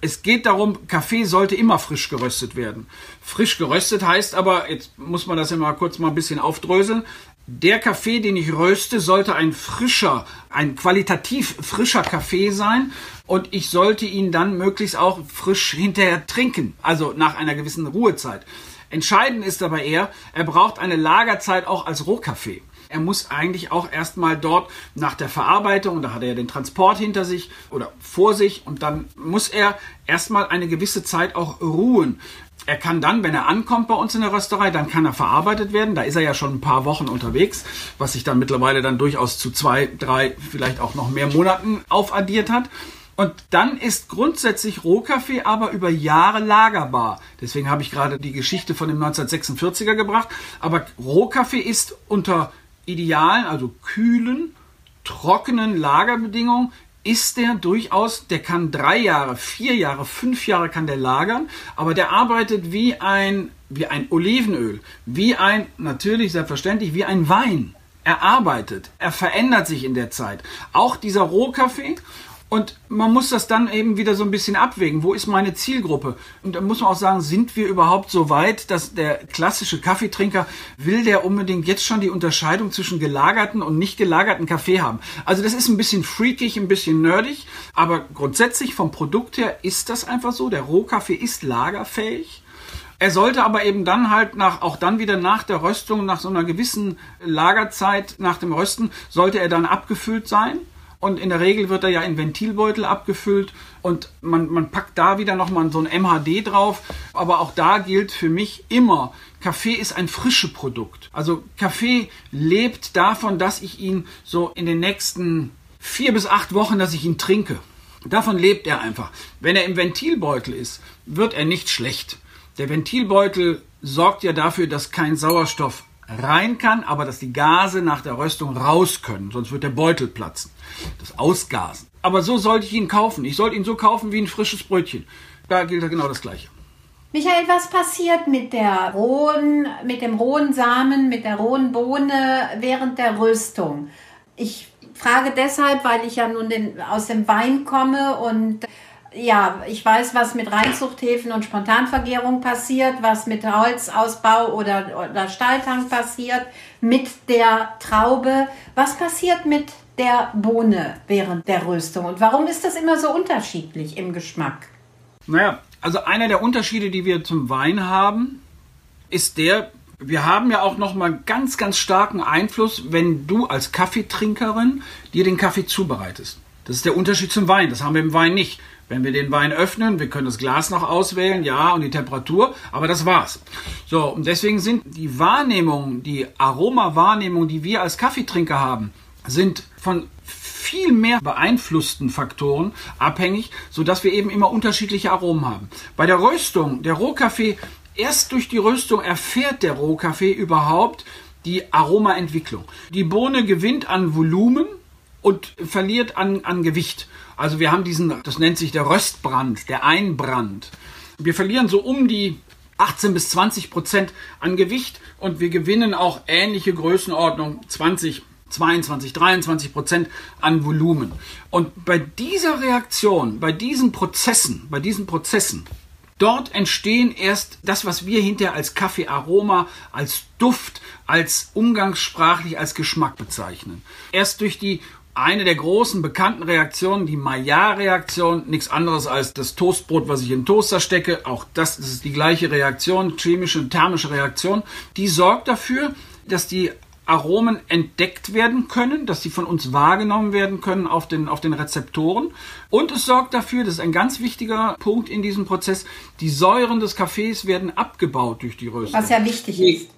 es geht darum, Kaffee sollte immer frisch geröstet werden. Frisch geröstet heißt aber, jetzt muss man das ja mal kurz mal ein bisschen aufdröseln. Der Kaffee, den ich röste, sollte ein frischer, ein qualitativ frischer Kaffee sein und ich sollte ihn dann möglichst auch frisch hinterher trinken, also nach einer gewissen Ruhezeit. Entscheidend ist aber eher, er braucht eine Lagerzeit auch als Rohkaffee. Er muss eigentlich auch erstmal dort nach der Verarbeitung, da hat er ja den Transport hinter sich oder vor sich und dann muss er erstmal eine gewisse Zeit auch ruhen. Er kann dann, wenn er ankommt bei uns in der Rösterei, dann kann er verarbeitet werden. Da ist er ja schon ein paar Wochen unterwegs, was sich dann mittlerweile dann durchaus zu zwei, drei, vielleicht auch noch mehr Monaten aufaddiert hat. Und dann ist grundsätzlich Rohkaffee aber über Jahre lagerbar. Deswegen habe ich gerade die Geschichte von dem 1946er gebracht. Aber Rohkaffee ist unter idealen, also kühlen, trockenen Lagerbedingungen ist der durchaus, der kann drei Jahre, vier Jahre, fünf Jahre kann der lagern, aber der arbeitet wie ein, wie ein Olivenöl, wie ein, natürlich selbstverständlich, wie ein Wein. Er arbeitet, er verändert sich in der Zeit. Auch dieser Rohkaffee und man muss das dann eben wieder so ein bisschen abwägen. Wo ist meine Zielgruppe? Und da muss man auch sagen, sind wir überhaupt so weit, dass der klassische Kaffeetrinker will der unbedingt jetzt schon die Unterscheidung zwischen gelagerten und nicht gelagerten Kaffee haben? Also das ist ein bisschen freakig, ein bisschen nerdig, aber grundsätzlich vom Produkt her ist das einfach so. Der Rohkaffee ist lagerfähig. Er sollte aber eben dann halt nach, auch dann wieder nach der Röstung, nach so einer gewissen Lagerzeit nach dem Rösten, sollte er dann abgefüllt sein. Und in der Regel wird er ja in Ventilbeutel abgefüllt und man, man packt da wieder nochmal so ein MHD drauf. Aber auch da gilt für mich immer, Kaffee ist ein frisches Produkt. Also Kaffee lebt davon, dass ich ihn so in den nächsten vier bis acht Wochen, dass ich ihn trinke. Davon lebt er einfach. Wenn er im Ventilbeutel ist, wird er nicht schlecht. Der Ventilbeutel sorgt ja dafür, dass kein Sauerstoff rein kann, aber dass die Gase nach der Röstung raus können, sonst wird der Beutel platzen. Das Ausgasen. Aber so sollte ich ihn kaufen. Ich sollte ihn so kaufen wie ein frisches Brötchen. Da gilt ja genau das Gleiche.
Michael, was passiert mit der rohen, mit dem rohen Samen, mit der rohen Bohne während der Röstung? Ich frage deshalb, weil ich ja nun den, aus dem Wein komme und ja, ich weiß, was mit Reinzuchthäfen und Spontanvergärung passiert, was mit Holzausbau oder, oder Stahltank passiert, mit der Traube. Was passiert mit der Bohne während der Röstung und warum ist das immer so unterschiedlich im Geschmack?
Naja, also einer der Unterschiede, die wir zum Wein haben, ist der, wir haben ja auch nochmal ganz, ganz starken Einfluss, wenn du als Kaffeetrinkerin dir den Kaffee zubereitest. Das ist der Unterschied zum Wein. Das haben wir im Wein nicht. Wenn wir den Wein öffnen, wir können das Glas noch auswählen, ja, und die Temperatur, aber das war's. So, und deswegen sind die Wahrnehmungen, die Aromawahrnehmungen, die wir als Kaffeetrinker haben, sind von viel mehr beeinflussten Faktoren abhängig, sodass wir eben immer unterschiedliche Aromen haben. Bei der Röstung, der Rohkaffee, erst durch die Röstung erfährt der Rohkaffee überhaupt die Aromaentwicklung. Die Bohne gewinnt an Volumen und verliert an, an Gewicht. Also wir haben diesen, das nennt sich der Röstbrand, der Einbrand. Wir verlieren so um die 18 bis 20 Prozent an Gewicht und wir gewinnen auch ähnliche Größenordnung 20 22, 23 Prozent an Volumen. Und bei dieser Reaktion, bei diesen Prozessen, bei diesen Prozessen, dort entstehen erst das, was wir hinterher als Kaffeearoma, als Duft, als umgangssprachlich als Geschmack bezeichnen. Erst durch die eine der großen bekannten Reaktionen, die Maillard-Reaktion, nichts anderes als das Toastbrot, was ich in den Toaster stecke. Auch das, ist die gleiche Reaktion, chemische und thermische Reaktion. Die sorgt dafür, dass die Aromen entdeckt werden können, dass sie von uns wahrgenommen werden können auf den, auf den Rezeptoren. Und es sorgt dafür, das ist ein ganz wichtiger Punkt in diesem Prozess, die Säuren des Kaffees werden abgebaut durch die Röstung.
Was ja wichtig ist.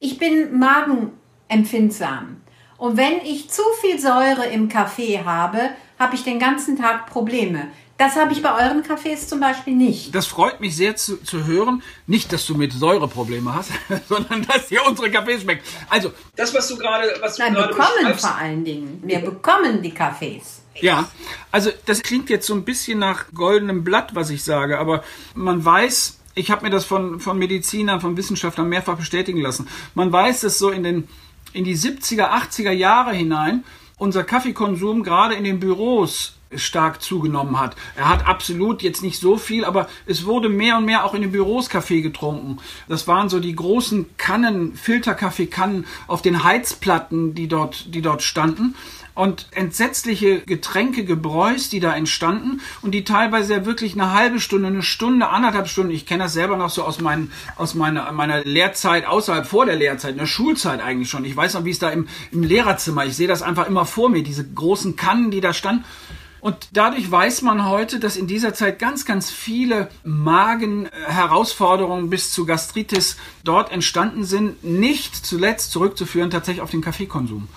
Ich bin magenempfindsam. Und wenn ich zu viel Säure im Kaffee habe, habe ich den ganzen Tag Probleme. Das habe ich bei euren Kaffees zum Beispiel nicht.
Das freut mich sehr zu, zu hören. Nicht, dass du mit Säureprobleme hast, sondern dass dir unsere Kaffees schmeckt. Also,
das, was du gerade, was
Nein,
du gerade
bekommen vor allen Dingen. Wir bekommen die Kaffees.
Ja, also das klingt jetzt so ein bisschen nach goldenem Blatt, was ich sage, aber man weiß, ich habe mir das von, von Medizinern, von Wissenschaftlern mehrfach bestätigen lassen. Man weiß, dass so in, den, in die 70er, 80er Jahre hinein unser Kaffeekonsum gerade in den Büros stark zugenommen hat. Er hat absolut jetzt nicht so viel, aber es wurde mehr und mehr auch in den Büros Kaffee getrunken. Das waren so die großen Kannen, Filterkaffeekannen auf den Heizplatten, die dort, die dort standen und entsetzliche Getränke, Gebräus, die da entstanden und die teilweise ja wirklich eine halbe Stunde, eine Stunde, anderthalb Stunden, ich kenne das selber noch so aus, meinen, aus meiner, meiner Lehrzeit, außerhalb vor der Lehrzeit, in der Schulzeit eigentlich schon. Ich weiß noch, wie es da im, im Lehrerzimmer, ich sehe das einfach immer vor mir, diese großen Kannen, die da standen. Und dadurch weiß man heute, dass in dieser Zeit ganz, ganz viele Magenherausforderungen bis zu Gastritis dort entstanden sind, nicht zuletzt zurückzuführen tatsächlich auf den Kaffeekonsum.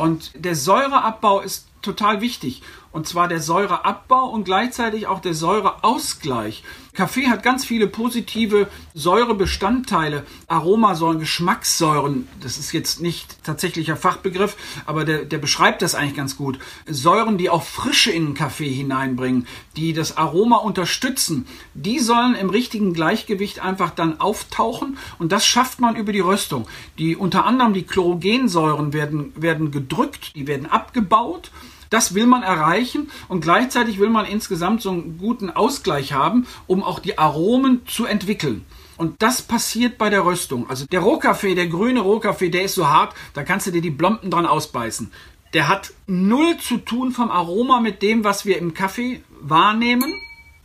Und der Säureabbau ist total wichtig. Und zwar der Säureabbau und gleichzeitig auch der Säureausgleich. Kaffee hat ganz viele positive Säurebestandteile, Aromasäuren, Geschmackssäuren. Das ist jetzt nicht tatsächlicher Fachbegriff, aber der, der beschreibt das eigentlich ganz gut. Säuren, die auch Frische in den Kaffee hineinbringen, die das Aroma unterstützen, die sollen im richtigen Gleichgewicht einfach dann auftauchen und das schafft man über die Röstung. Die unter anderem die Chlorogensäuren werden, werden gedrückt, die werden abgebaut das will man erreichen und gleichzeitig will man insgesamt so einen guten Ausgleich haben, um auch die Aromen zu entwickeln. Und das passiert bei der Röstung. Also der Rohkaffee, der grüne Rohkaffee, der ist so hart, da kannst du dir die Blompen dran ausbeißen. Der hat null zu tun vom Aroma mit dem, was wir im Kaffee wahrnehmen.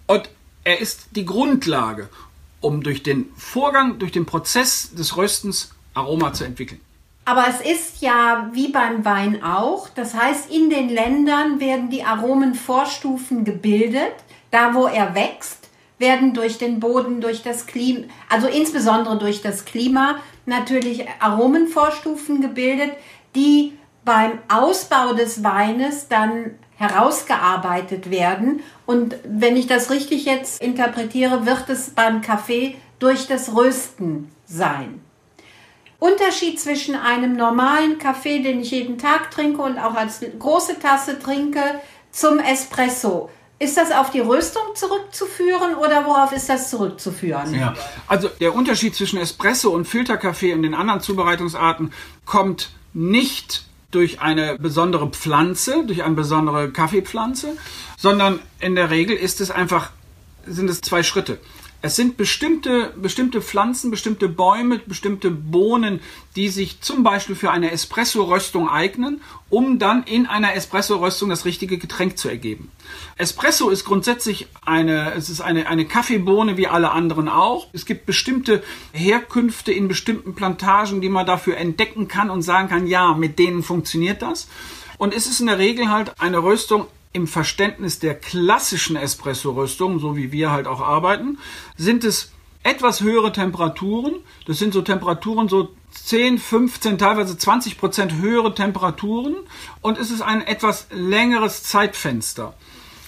Und er ist die Grundlage, um durch den Vorgang, durch den Prozess des Röstens Aroma zu entwickeln.
Aber es ist ja wie beim Wein auch. Das heißt, in den Ländern werden die Aromenvorstufen gebildet. Da, wo er wächst, werden durch den Boden, durch das Klima, also insbesondere durch das Klima, natürlich Aromenvorstufen gebildet, die beim Ausbau des Weines dann herausgearbeitet werden. Und wenn ich das richtig jetzt interpretiere, wird es beim Kaffee durch das Rösten sein. Unterschied zwischen einem normalen Kaffee, den ich jeden Tag trinke und auch als große Tasse trinke, zum Espresso. Ist das auf die Röstung zurückzuführen oder worauf ist das zurückzuführen?
Ja, also der Unterschied zwischen Espresso und Filterkaffee und den anderen Zubereitungsarten kommt nicht durch eine besondere Pflanze, durch eine besondere Kaffeepflanze, sondern in der Regel ist es einfach, sind es zwei Schritte. Es sind bestimmte, bestimmte Pflanzen, bestimmte Bäume, bestimmte Bohnen, die sich zum Beispiel für eine Espresso-Röstung eignen, um dann in einer Espresso-Röstung das richtige Getränk zu ergeben. Espresso ist grundsätzlich eine, es ist eine, eine Kaffeebohne wie alle anderen auch. Es gibt bestimmte Herkünfte in bestimmten Plantagen, die man dafür entdecken kann und sagen kann, ja, mit denen funktioniert das. Und es ist in der Regel halt eine Röstung im Verständnis der klassischen Espresso-Röstung, so wie wir halt auch arbeiten, sind es etwas höhere Temperaturen. Das sind so Temperaturen so 10, 15, teilweise 20 Prozent höhere Temperaturen und es ist ein etwas längeres Zeitfenster.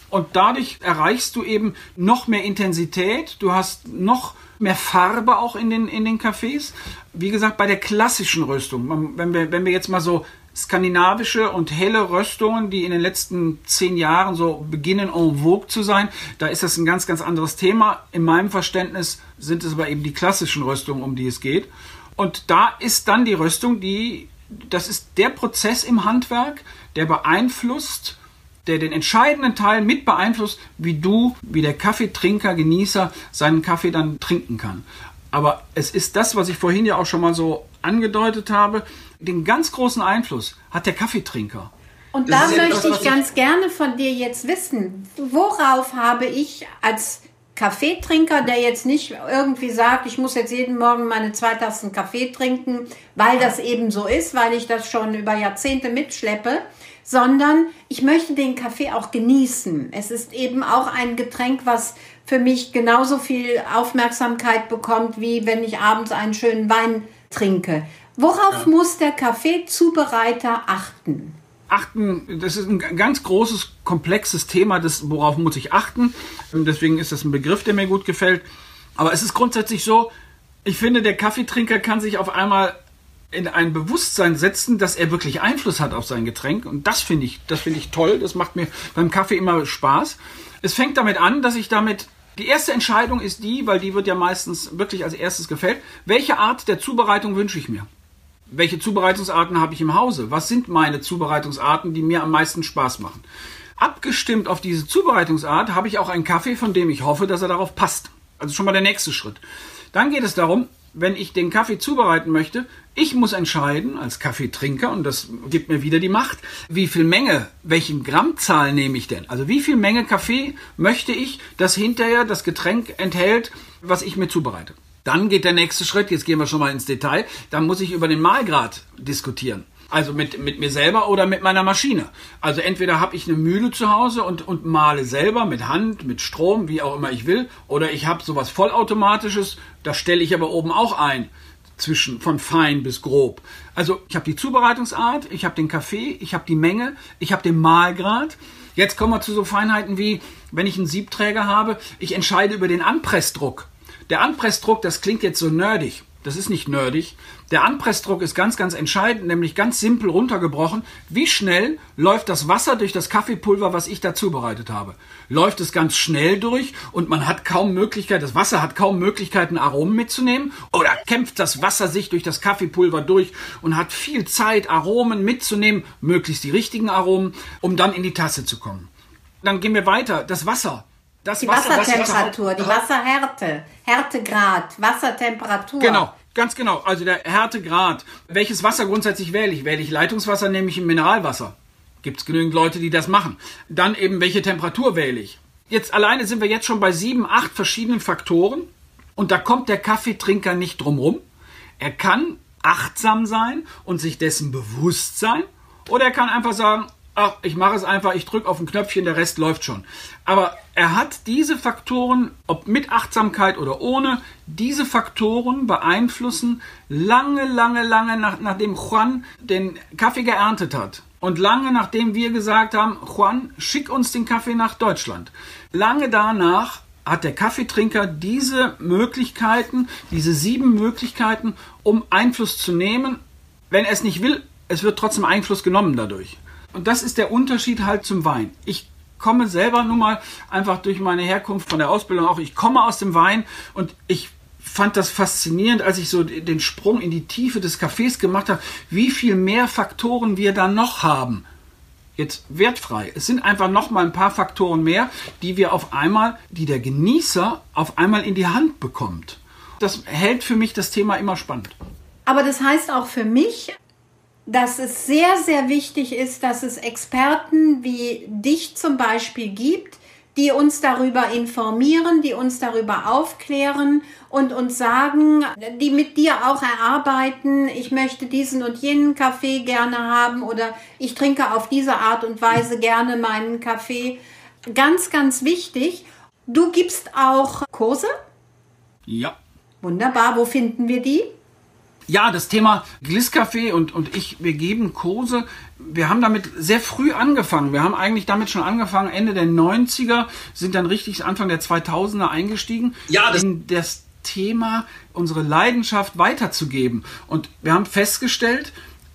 Und dadurch erreichst du eben noch mehr Intensität, du hast noch mehr Farbe auch in den, in den Cafés. Wie gesagt, bei der klassischen Röstung, wenn wir, wenn wir jetzt mal so skandinavische und helle Röstungen, die in den letzten zehn Jahren so beginnen en vogue zu sein. Da ist das ein ganz, ganz anderes Thema. In meinem Verständnis sind es aber eben die klassischen Röstungen, um die es geht. Und da ist dann die Röstung, die, das ist der Prozess im Handwerk, der beeinflusst, der den entscheidenden Teil mit beeinflusst, wie du, wie der Kaffeetrinker, Genießer seinen Kaffee dann trinken kann. Aber es ist das, was ich vorhin ja auch schon mal so angedeutet habe. Den ganz großen Einfluss hat der Kaffeetrinker.
Und da möchte ich ganz gerne von dir jetzt wissen, worauf habe ich als Kaffeetrinker, der jetzt nicht irgendwie sagt, ich muss jetzt jeden Morgen meine zwei Tassen Kaffee trinken, weil das eben so ist, weil ich das schon über Jahrzehnte mitschleppe, sondern ich möchte den Kaffee auch genießen. Es ist eben auch ein Getränk, was für mich genauso viel Aufmerksamkeit bekommt, wie wenn ich abends einen schönen Wein trinke. Worauf ja. muss der Kaffeezubereiter achten?
achten, das ist ein ganz großes, komplexes Thema, das, worauf muss ich achten. Deswegen ist das ein Begriff, der mir gut gefällt. Aber es ist grundsätzlich so, ich finde, der Kaffeetrinker kann sich auf einmal in ein Bewusstsein setzen, dass er wirklich Einfluss hat auf sein Getränk. Und das finde ich, das finde ich toll. Das macht mir beim Kaffee immer Spaß. Es fängt damit an, dass ich damit die erste Entscheidung ist die, weil die wird ja meistens wirklich als erstes gefällt. Welche Art der Zubereitung wünsche ich mir? Welche Zubereitungsarten habe ich im Hause? Was sind meine Zubereitungsarten, die mir am meisten Spaß machen? Abgestimmt auf diese Zubereitungsart habe ich auch einen Kaffee, von dem ich hoffe, dass er darauf passt. Also schon mal der nächste Schritt. Dann geht es darum, wenn ich den Kaffee zubereiten möchte, ich muss entscheiden als Kaffeetrinker, und das gibt mir wieder die Macht, wie viel Menge, welchen Grammzahl nehme ich denn? Also wie viel Menge Kaffee möchte ich, dass hinterher das Getränk enthält, was ich mir zubereite? Dann geht der nächste Schritt, jetzt gehen wir schon mal ins Detail, dann muss ich über den Mahlgrad diskutieren. Also mit, mit mir selber oder mit meiner Maschine. Also entweder habe ich eine Mühle zu Hause und, und male selber mit Hand, mit Strom, wie auch immer ich will, oder ich habe sowas vollautomatisches, das stelle ich aber oben auch ein zwischen von fein bis grob. Also ich habe die Zubereitungsart, ich habe den Kaffee, ich habe die Menge, ich habe den Mahlgrad. Jetzt kommen wir zu so Feinheiten wie, wenn ich einen Siebträger habe, ich entscheide über den Anpressdruck. Der Anpressdruck, das klingt jetzt so nerdig. Das ist nicht nerdig. Der Anpressdruck ist ganz, ganz entscheidend, nämlich ganz simpel runtergebrochen. Wie schnell läuft das Wasser durch das Kaffeepulver, was ich da zubereitet habe? Läuft es ganz schnell durch und man hat kaum Möglichkeit, das Wasser hat kaum Möglichkeiten, Aromen mitzunehmen? Oder kämpft das Wasser sich durch das Kaffeepulver durch und hat viel Zeit, Aromen mitzunehmen, möglichst die richtigen Aromen, um dann in die Tasse zu kommen? Dann gehen wir weiter. Das Wasser. Das
die Wasser, Wassertemperatur, die Wasserhärte, Härtegrad, Wassertemperatur.
Genau, ganz genau. Also der Härtegrad. Welches Wasser grundsätzlich wähle ich? Wähle ich Leitungswasser, nehme ich Mineralwasser. Gibt es genügend Leute, die das machen. Dann eben, welche Temperatur wähle ich? Jetzt alleine sind wir jetzt schon bei sieben, acht verschiedenen Faktoren. Und da kommt der Kaffeetrinker nicht drum rum. Er kann achtsam sein und sich dessen bewusst sein. Oder er kann einfach sagen, ach, ich mache es einfach, ich drücke auf ein Knöpfchen, der Rest läuft schon. Aber er hat diese Faktoren, ob mit Achtsamkeit oder ohne, diese Faktoren beeinflussen lange, lange, lange nach, nachdem Juan den Kaffee geerntet hat. Und lange nachdem wir gesagt haben, Juan, schick uns den Kaffee nach Deutschland. Lange danach hat der Kaffeetrinker diese Möglichkeiten, diese sieben Möglichkeiten, um Einfluss zu nehmen. Wenn er es nicht will, es wird trotzdem Einfluss genommen dadurch. Und das ist der Unterschied halt zum Wein. Ich komme selber nun mal einfach durch meine Herkunft von der Ausbildung auch. Ich komme aus dem Wein und ich fand das faszinierend, als ich so den Sprung in die Tiefe des Cafés gemacht habe, wie viel mehr Faktoren wir da noch haben. Jetzt wertfrei. Es sind einfach noch mal ein paar Faktoren mehr, die wir auf einmal, die der Genießer auf einmal in die Hand bekommt. Das hält für mich das Thema immer spannend.
Aber das heißt auch für mich, dass es sehr, sehr wichtig ist, dass es Experten wie dich zum Beispiel gibt, die uns darüber informieren, die uns darüber aufklären und uns sagen, die mit dir auch erarbeiten, ich möchte diesen und jenen Kaffee gerne haben oder ich trinke auf diese Art und Weise gerne meinen Kaffee. Ganz, ganz wichtig. Du gibst auch Kurse?
Ja.
Wunderbar. Wo finden wir die?
Ja, das Thema Glisscafé und, und ich, wir geben Kurse. Wir haben damit sehr früh angefangen. Wir haben eigentlich damit schon angefangen, Ende der 90er, sind dann richtig Anfang der 2000er eingestiegen. Ja, das, in das Thema, unsere Leidenschaft weiterzugeben. Und wir haben festgestellt,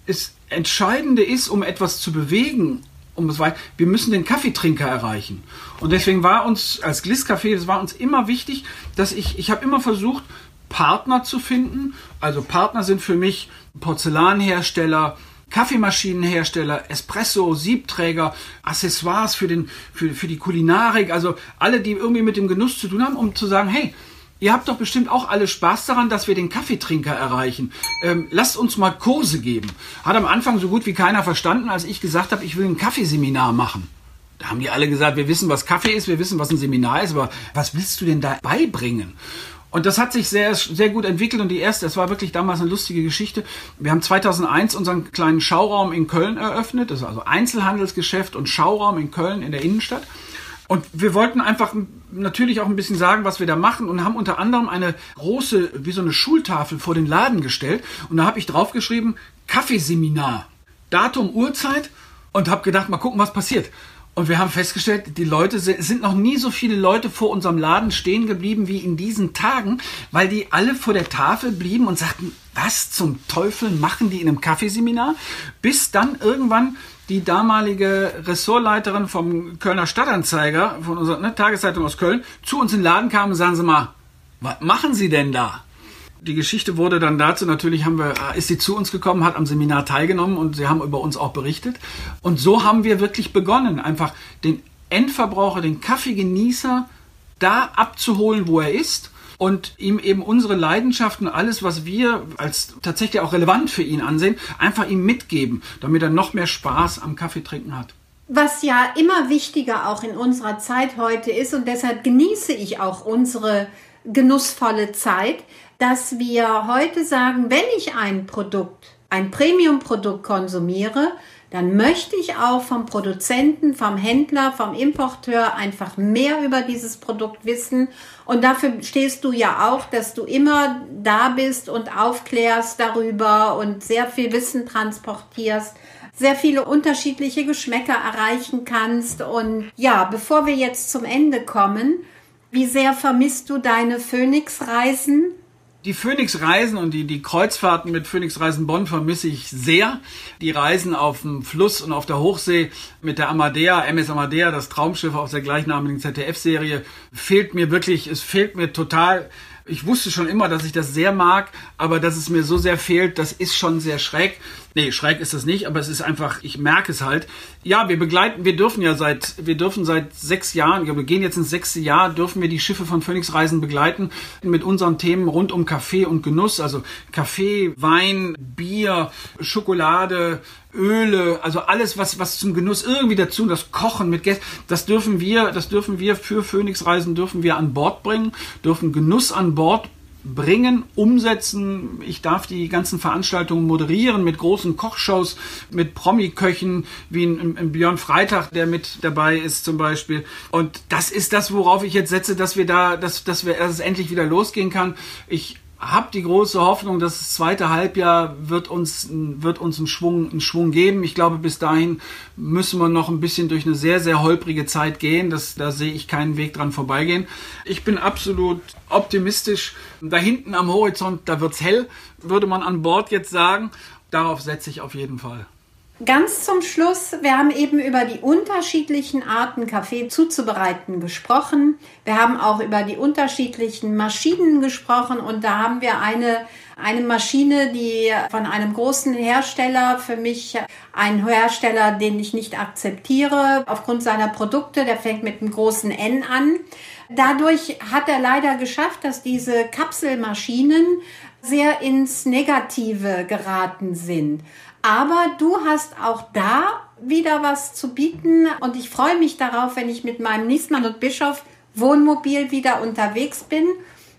das Entscheidende ist, um etwas zu bewegen, um es weit, wir müssen den Kaffeetrinker erreichen. Und deswegen war uns als Glisscafé, es war uns immer wichtig, dass ich, ich habe immer versucht, Partner zu finden. Also Partner sind für mich Porzellanhersteller, Kaffeemaschinenhersteller, Espresso, Siebträger, Accessoires für, den, für, für die Kulinarik, also alle, die irgendwie mit dem Genuss zu tun haben, um zu sagen, hey, ihr habt doch bestimmt auch alle Spaß daran, dass wir den Kaffeetrinker erreichen. Ähm, lasst uns mal Kurse geben. Hat am Anfang so gut wie keiner verstanden, als ich gesagt habe, ich will ein Kaffeeseminar machen. Da haben die alle gesagt, wir wissen, was Kaffee ist, wir wissen, was ein Seminar ist, aber was willst du denn da beibringen? Und das hat sich sehr, sehr gut entwickelt und die erste, das war wirklich damals eine lustige Geschichte. Wir haben 2001 unseren kleinen Schauraum in Köln eröffnet, das ist also Einzelhandelsgeschäft und Schauraum in Köln in der Innenstadt. Und wir wollten einfach natürlich auch ein bisschen sagen, was wir da machen und haben unter anderem eine große, wie so eine Schultafel vor den Laden gestellt. Und da habe ich draufgeschrieben, Kaffeeseminar, Datum, Uhrzeit und habe gedacht, mal gucken, was passiert. Und wir haben festgestellt, die Leute sind, sind noch nie so viele Leute vor unserem Laden stehen geblieben wie in diesen Tagen, weil die alle vor der Tafel blieben und sagten, was zum Teufel machen die in einem Kaffeeseminar? Bis dann irgendwann die damalige Ressortleiterin vom Kölner Stadtanzeiger, von unserer ne, Tageszeitung aus Köln, zu uns in den Laden kam und sagen sie mal, was machen Sie denn da? Die Geschichte wurde dann dazu, natürlich haben wir, ist sie zu uns gekommen, hat am Seminar teilgenommen und sie haben über uns auch berichtet. Und so haben wir wirklich begonnen, einfach den Endverbraucher, den Kaffeegenießer da abzuholen, wo er ist und ihm eben unsere Leidenschaften, alles, was wir als tatsächlich auch relevant für ihn ansehen, einfach ihm mitgeben, damit er noch mehr Spaß am Kaffeetrinken hat.
Was ja immer wichtiger auch in unserer Zeit heute ist und deshalb genieße ich auch unsere genussvolle Zeit, dass wir heute sagen, wenn ich ein Produkt, ein Premium-Produkt konsumiere, dann möchte ich auch vom Produzenten, vom Händler, vom Importeur einfach mehr über dieses Produkt wissen. Und dafür stehst du ja auch, dass du immer da bist und aufklärst darüber und sehr viel Wissen transportierst sehr viele unterschiedliche Geschmäcker erreichen kannst. Und ja, bevor wir jetzt zum Ende kommen, wie sehr vermisst du deine Phoenix-Reisen?
Die Phoenix-Reisen und die, die Kreuzfahrten mit Phoenix-Reisen Bonn vermisse ich sehr. Die Reisen auf dem Fluss und auf der Hochsee mit der Amadea, MS Amadea, das Traumschiff aus der gleichnamigen ZDF-Serie, fehlt mir wirklich, es fehlt mir total. Ich wusste schon immer, dass ich das sehr mag, aber dass es mir so sehr fehlt, das ist schon sehr schräg. Nee, schräg ist das nicht, aber es ist einfach, ich merke es halt. Ja, wir begleiten, wir dürfen ja seit, wir dürfen seit sechs Jahren, wir gehen jetzt ins sechste Jahr, dürfen wir die Schiffe von Phoenix Reisen begleiten mit unseren Themen rund um Kaffee und Genuss, also Kaffee, Wein, Bier, Schokolade, Öle, also alles, was, was zum Genuss irgendwie dazu, das Kochen mit Gästen, das dürfen wir, das dürfen wir für Phoenix Reisen, dürfen wir an Bord bringen, dürfen Genuss an Bord bringen, umsetzen. Ich darf die ganzen Veranstaltungen moderieren mit großen Kochshows, mit Promi-Köchen, wie ein, ein Björn Freitag, der mit dabei ist zum Beispiel. Und das ist das, worauf ich jetzt setze, dass wir da, dass, dass wir, dass es endlich wieder losgehen kann. Ich habe die große Hoffnung, dass das zweite Halbjahr wird uns, wird uns einen, Schwung, einen Schwung geben. Ich glaube, bis dahin müssen wir noch ein bisschen durch eine sehr, sehr holprige Zeit gehen. Das, da sehe ich keinen Weg dran vorbeigehen. Ich bin absolut optimistisch. Da hinten am Horizont, da wird's hell, würde man an Bord jetzt sagen. Darauf setze ich auf jeden Fall.
Ganz zum Schluss, wir haben eben über die unterschiedlichen Arten Kaffee zuzubereiten gesprochen. Wir haben auch über die unterschiedlichen Maschinen gesprochen und da haben wir eine, eine Maschine, die von einem großen Hersteller, für mich ein Hersteller, den ich nicht akzeptiere aufgrund seiner Produkte, der fängt mit einem großen N an. Dadurch hat er leider geschafft, dass diese Kapselmaschinen sehr ins Negative geraten sind. Aber du hast auch da wieder was zu bieten und ich freue mich darauf, wenn ich mit meinem Niesmann und Bischof Wohnmobil wieder unterwegs bin.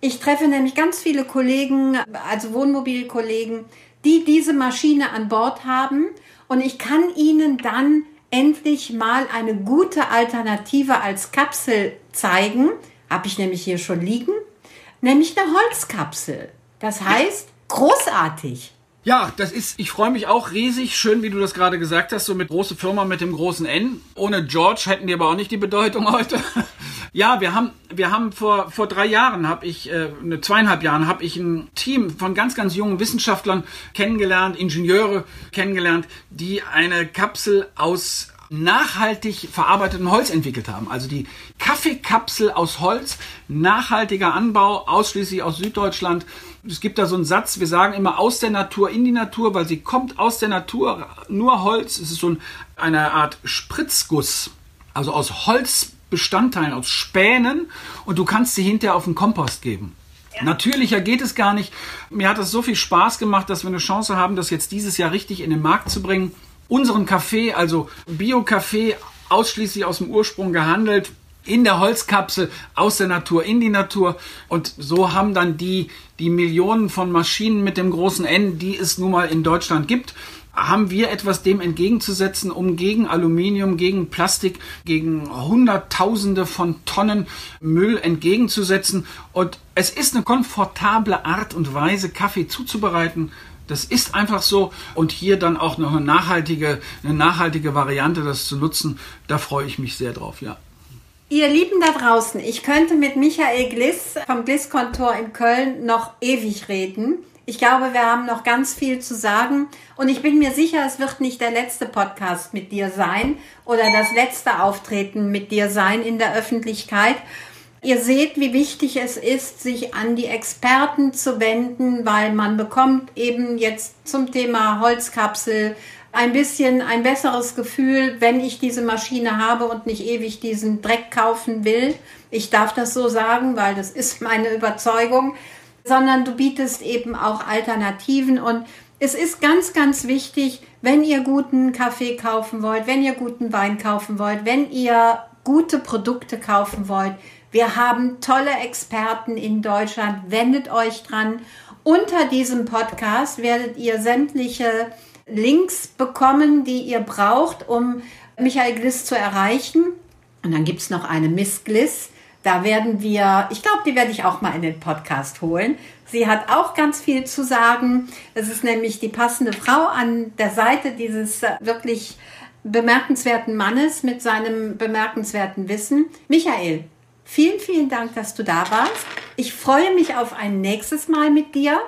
Ich treffe nämlich ganz viele Kollegen, also Wohnmobilkollegen, die diese Maschine an Bord haben und ich kann ihnen dann endlich mal eine gute Alternative als Kapsel zeigen. Habe ich nämlich hier schon liegen, nämlich eine Holzkapsel. Das heißt, großartig.
Ja, das ist, ich freue mich auch riesig. Schön, wie du das gerade gesagt hast, so mit große Firma mit dem großen N. Ohne George hätten die aber auch nicht die Bedeutung heute. ja, wir haben, wir haben vor, vor drei Jahren, habe ich, äh, ne, zweieinhalb Jahren, habe ich ein Team von ganz, ganz jungen Wissenschaftlern kennengelernt, Ingenieure kennengelernt, die eine Kapsel aus nachhaltig verarbeitetem Holz entwickelt haben. Also die Kaffeekapsel aus Holz, nachhaltiger Anbau, ausschließlich aus Süddeutschland. Es gibt da so einen Satz, wir sagen immer aus der Natur in die Natur, weil sie kommt aus der Natur, nur Holz. Es ist so eine Art Spritzguss, also aus Holzbestandteilen, aus Spänen und du kannst sie hinterher auf den Kompost geben. Ja. Natürlicher geht es gar nicht. Mir hat es so viel Spaß gemacht, dass wir eine Chance haben, das jetzt dieses Jahr richtig in den Markt zu bringen unseren Kaffee, also Bio-Kaffee ausschließlich aus dem Ursprung gehandelt, in der Holzkapsel aus der Natur in die Natur. Und so haben dann die, die Millionen von Maschinen mit dem großen N, die es nun mal in Deutschland gibt, haben wir etwas dem entgegenzusetzen, um gegen Aluminium, gegen Plastik, gegen Hunderttausende von Tonnen Müll entgegenzusetzen. Und es ist eine komfortable Art und Weise, Kaffee zuzubereiten. Das ist einfach so. Und hier dann auch noch eine nachhaltige, eine nachhaltige Variante, das zu nutzen. Da freue ich mich sehr drauf, ja.
Ihr Lieben da draußen, ich könnte mit Michael Gliss vom Gliss-Kontor in Köln noch ewig reden. Ich glaube, wir haben noch ganz viel zu sagen und ich bin mir sicher, es wird nicht der letzte Podcast mit dir sein oder das letzte Auftreten mit dir sein in der Öffentlichkeit. Ihr seht, wie wichtig es ist, sich an die Experten zu wenden, weil man bekommt eben jetzt zum Thema Holzkapsel ein bisschen ein besseres Gefühl, wenn ich diese Maschine habe und nicht ewig diesen Dreck kaufen will. Ich darf das so sagen, weil das ist meine Überzeugung sondern du bietest eben auch Alternativen und es ist ganz, ganz wichtig, wenn ihr guten Kaffee kaufen wollt, wenn ihr guten Wein kaufen wollt, wenn ihr gute Produkte kaufen wollt. Wir haben tolle Experten in Deutschland. Wendet euch dran. Unter diesem Podcast werdet ihr sämtliche Links bekommen, die ihr braucht, um Michael Gliss zu erreichen. Und dann gibt es noch eine Miss Gliss. Da werden wir, ich glaube, die werde ich auch mal in den Podcast holen. Sie hat auch ganz viel zu sagen. Es ist nämlich die passende Frau an der Seite dieses äh, wirklich bemerkenswerten Mannes mit seinem bemerkenswerten Wissen. Michael, vielen, vielen Dank, dass du da warst. Ich freue mich auf ein nächstes Mal mit dir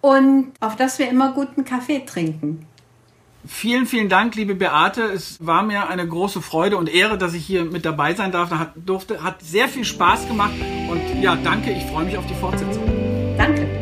und auf dass wir immer guten Kaffee trinken.
Vielen, vielen Dank, liebe Beate. Es war mir eine große Freude und Ehre, dass ich hier mit dabei sein darf. Hat, durfte, hat sehr viel Spaß gemacht und ja, danke. Ich freue mich auf die Fortsetzung.
Danke.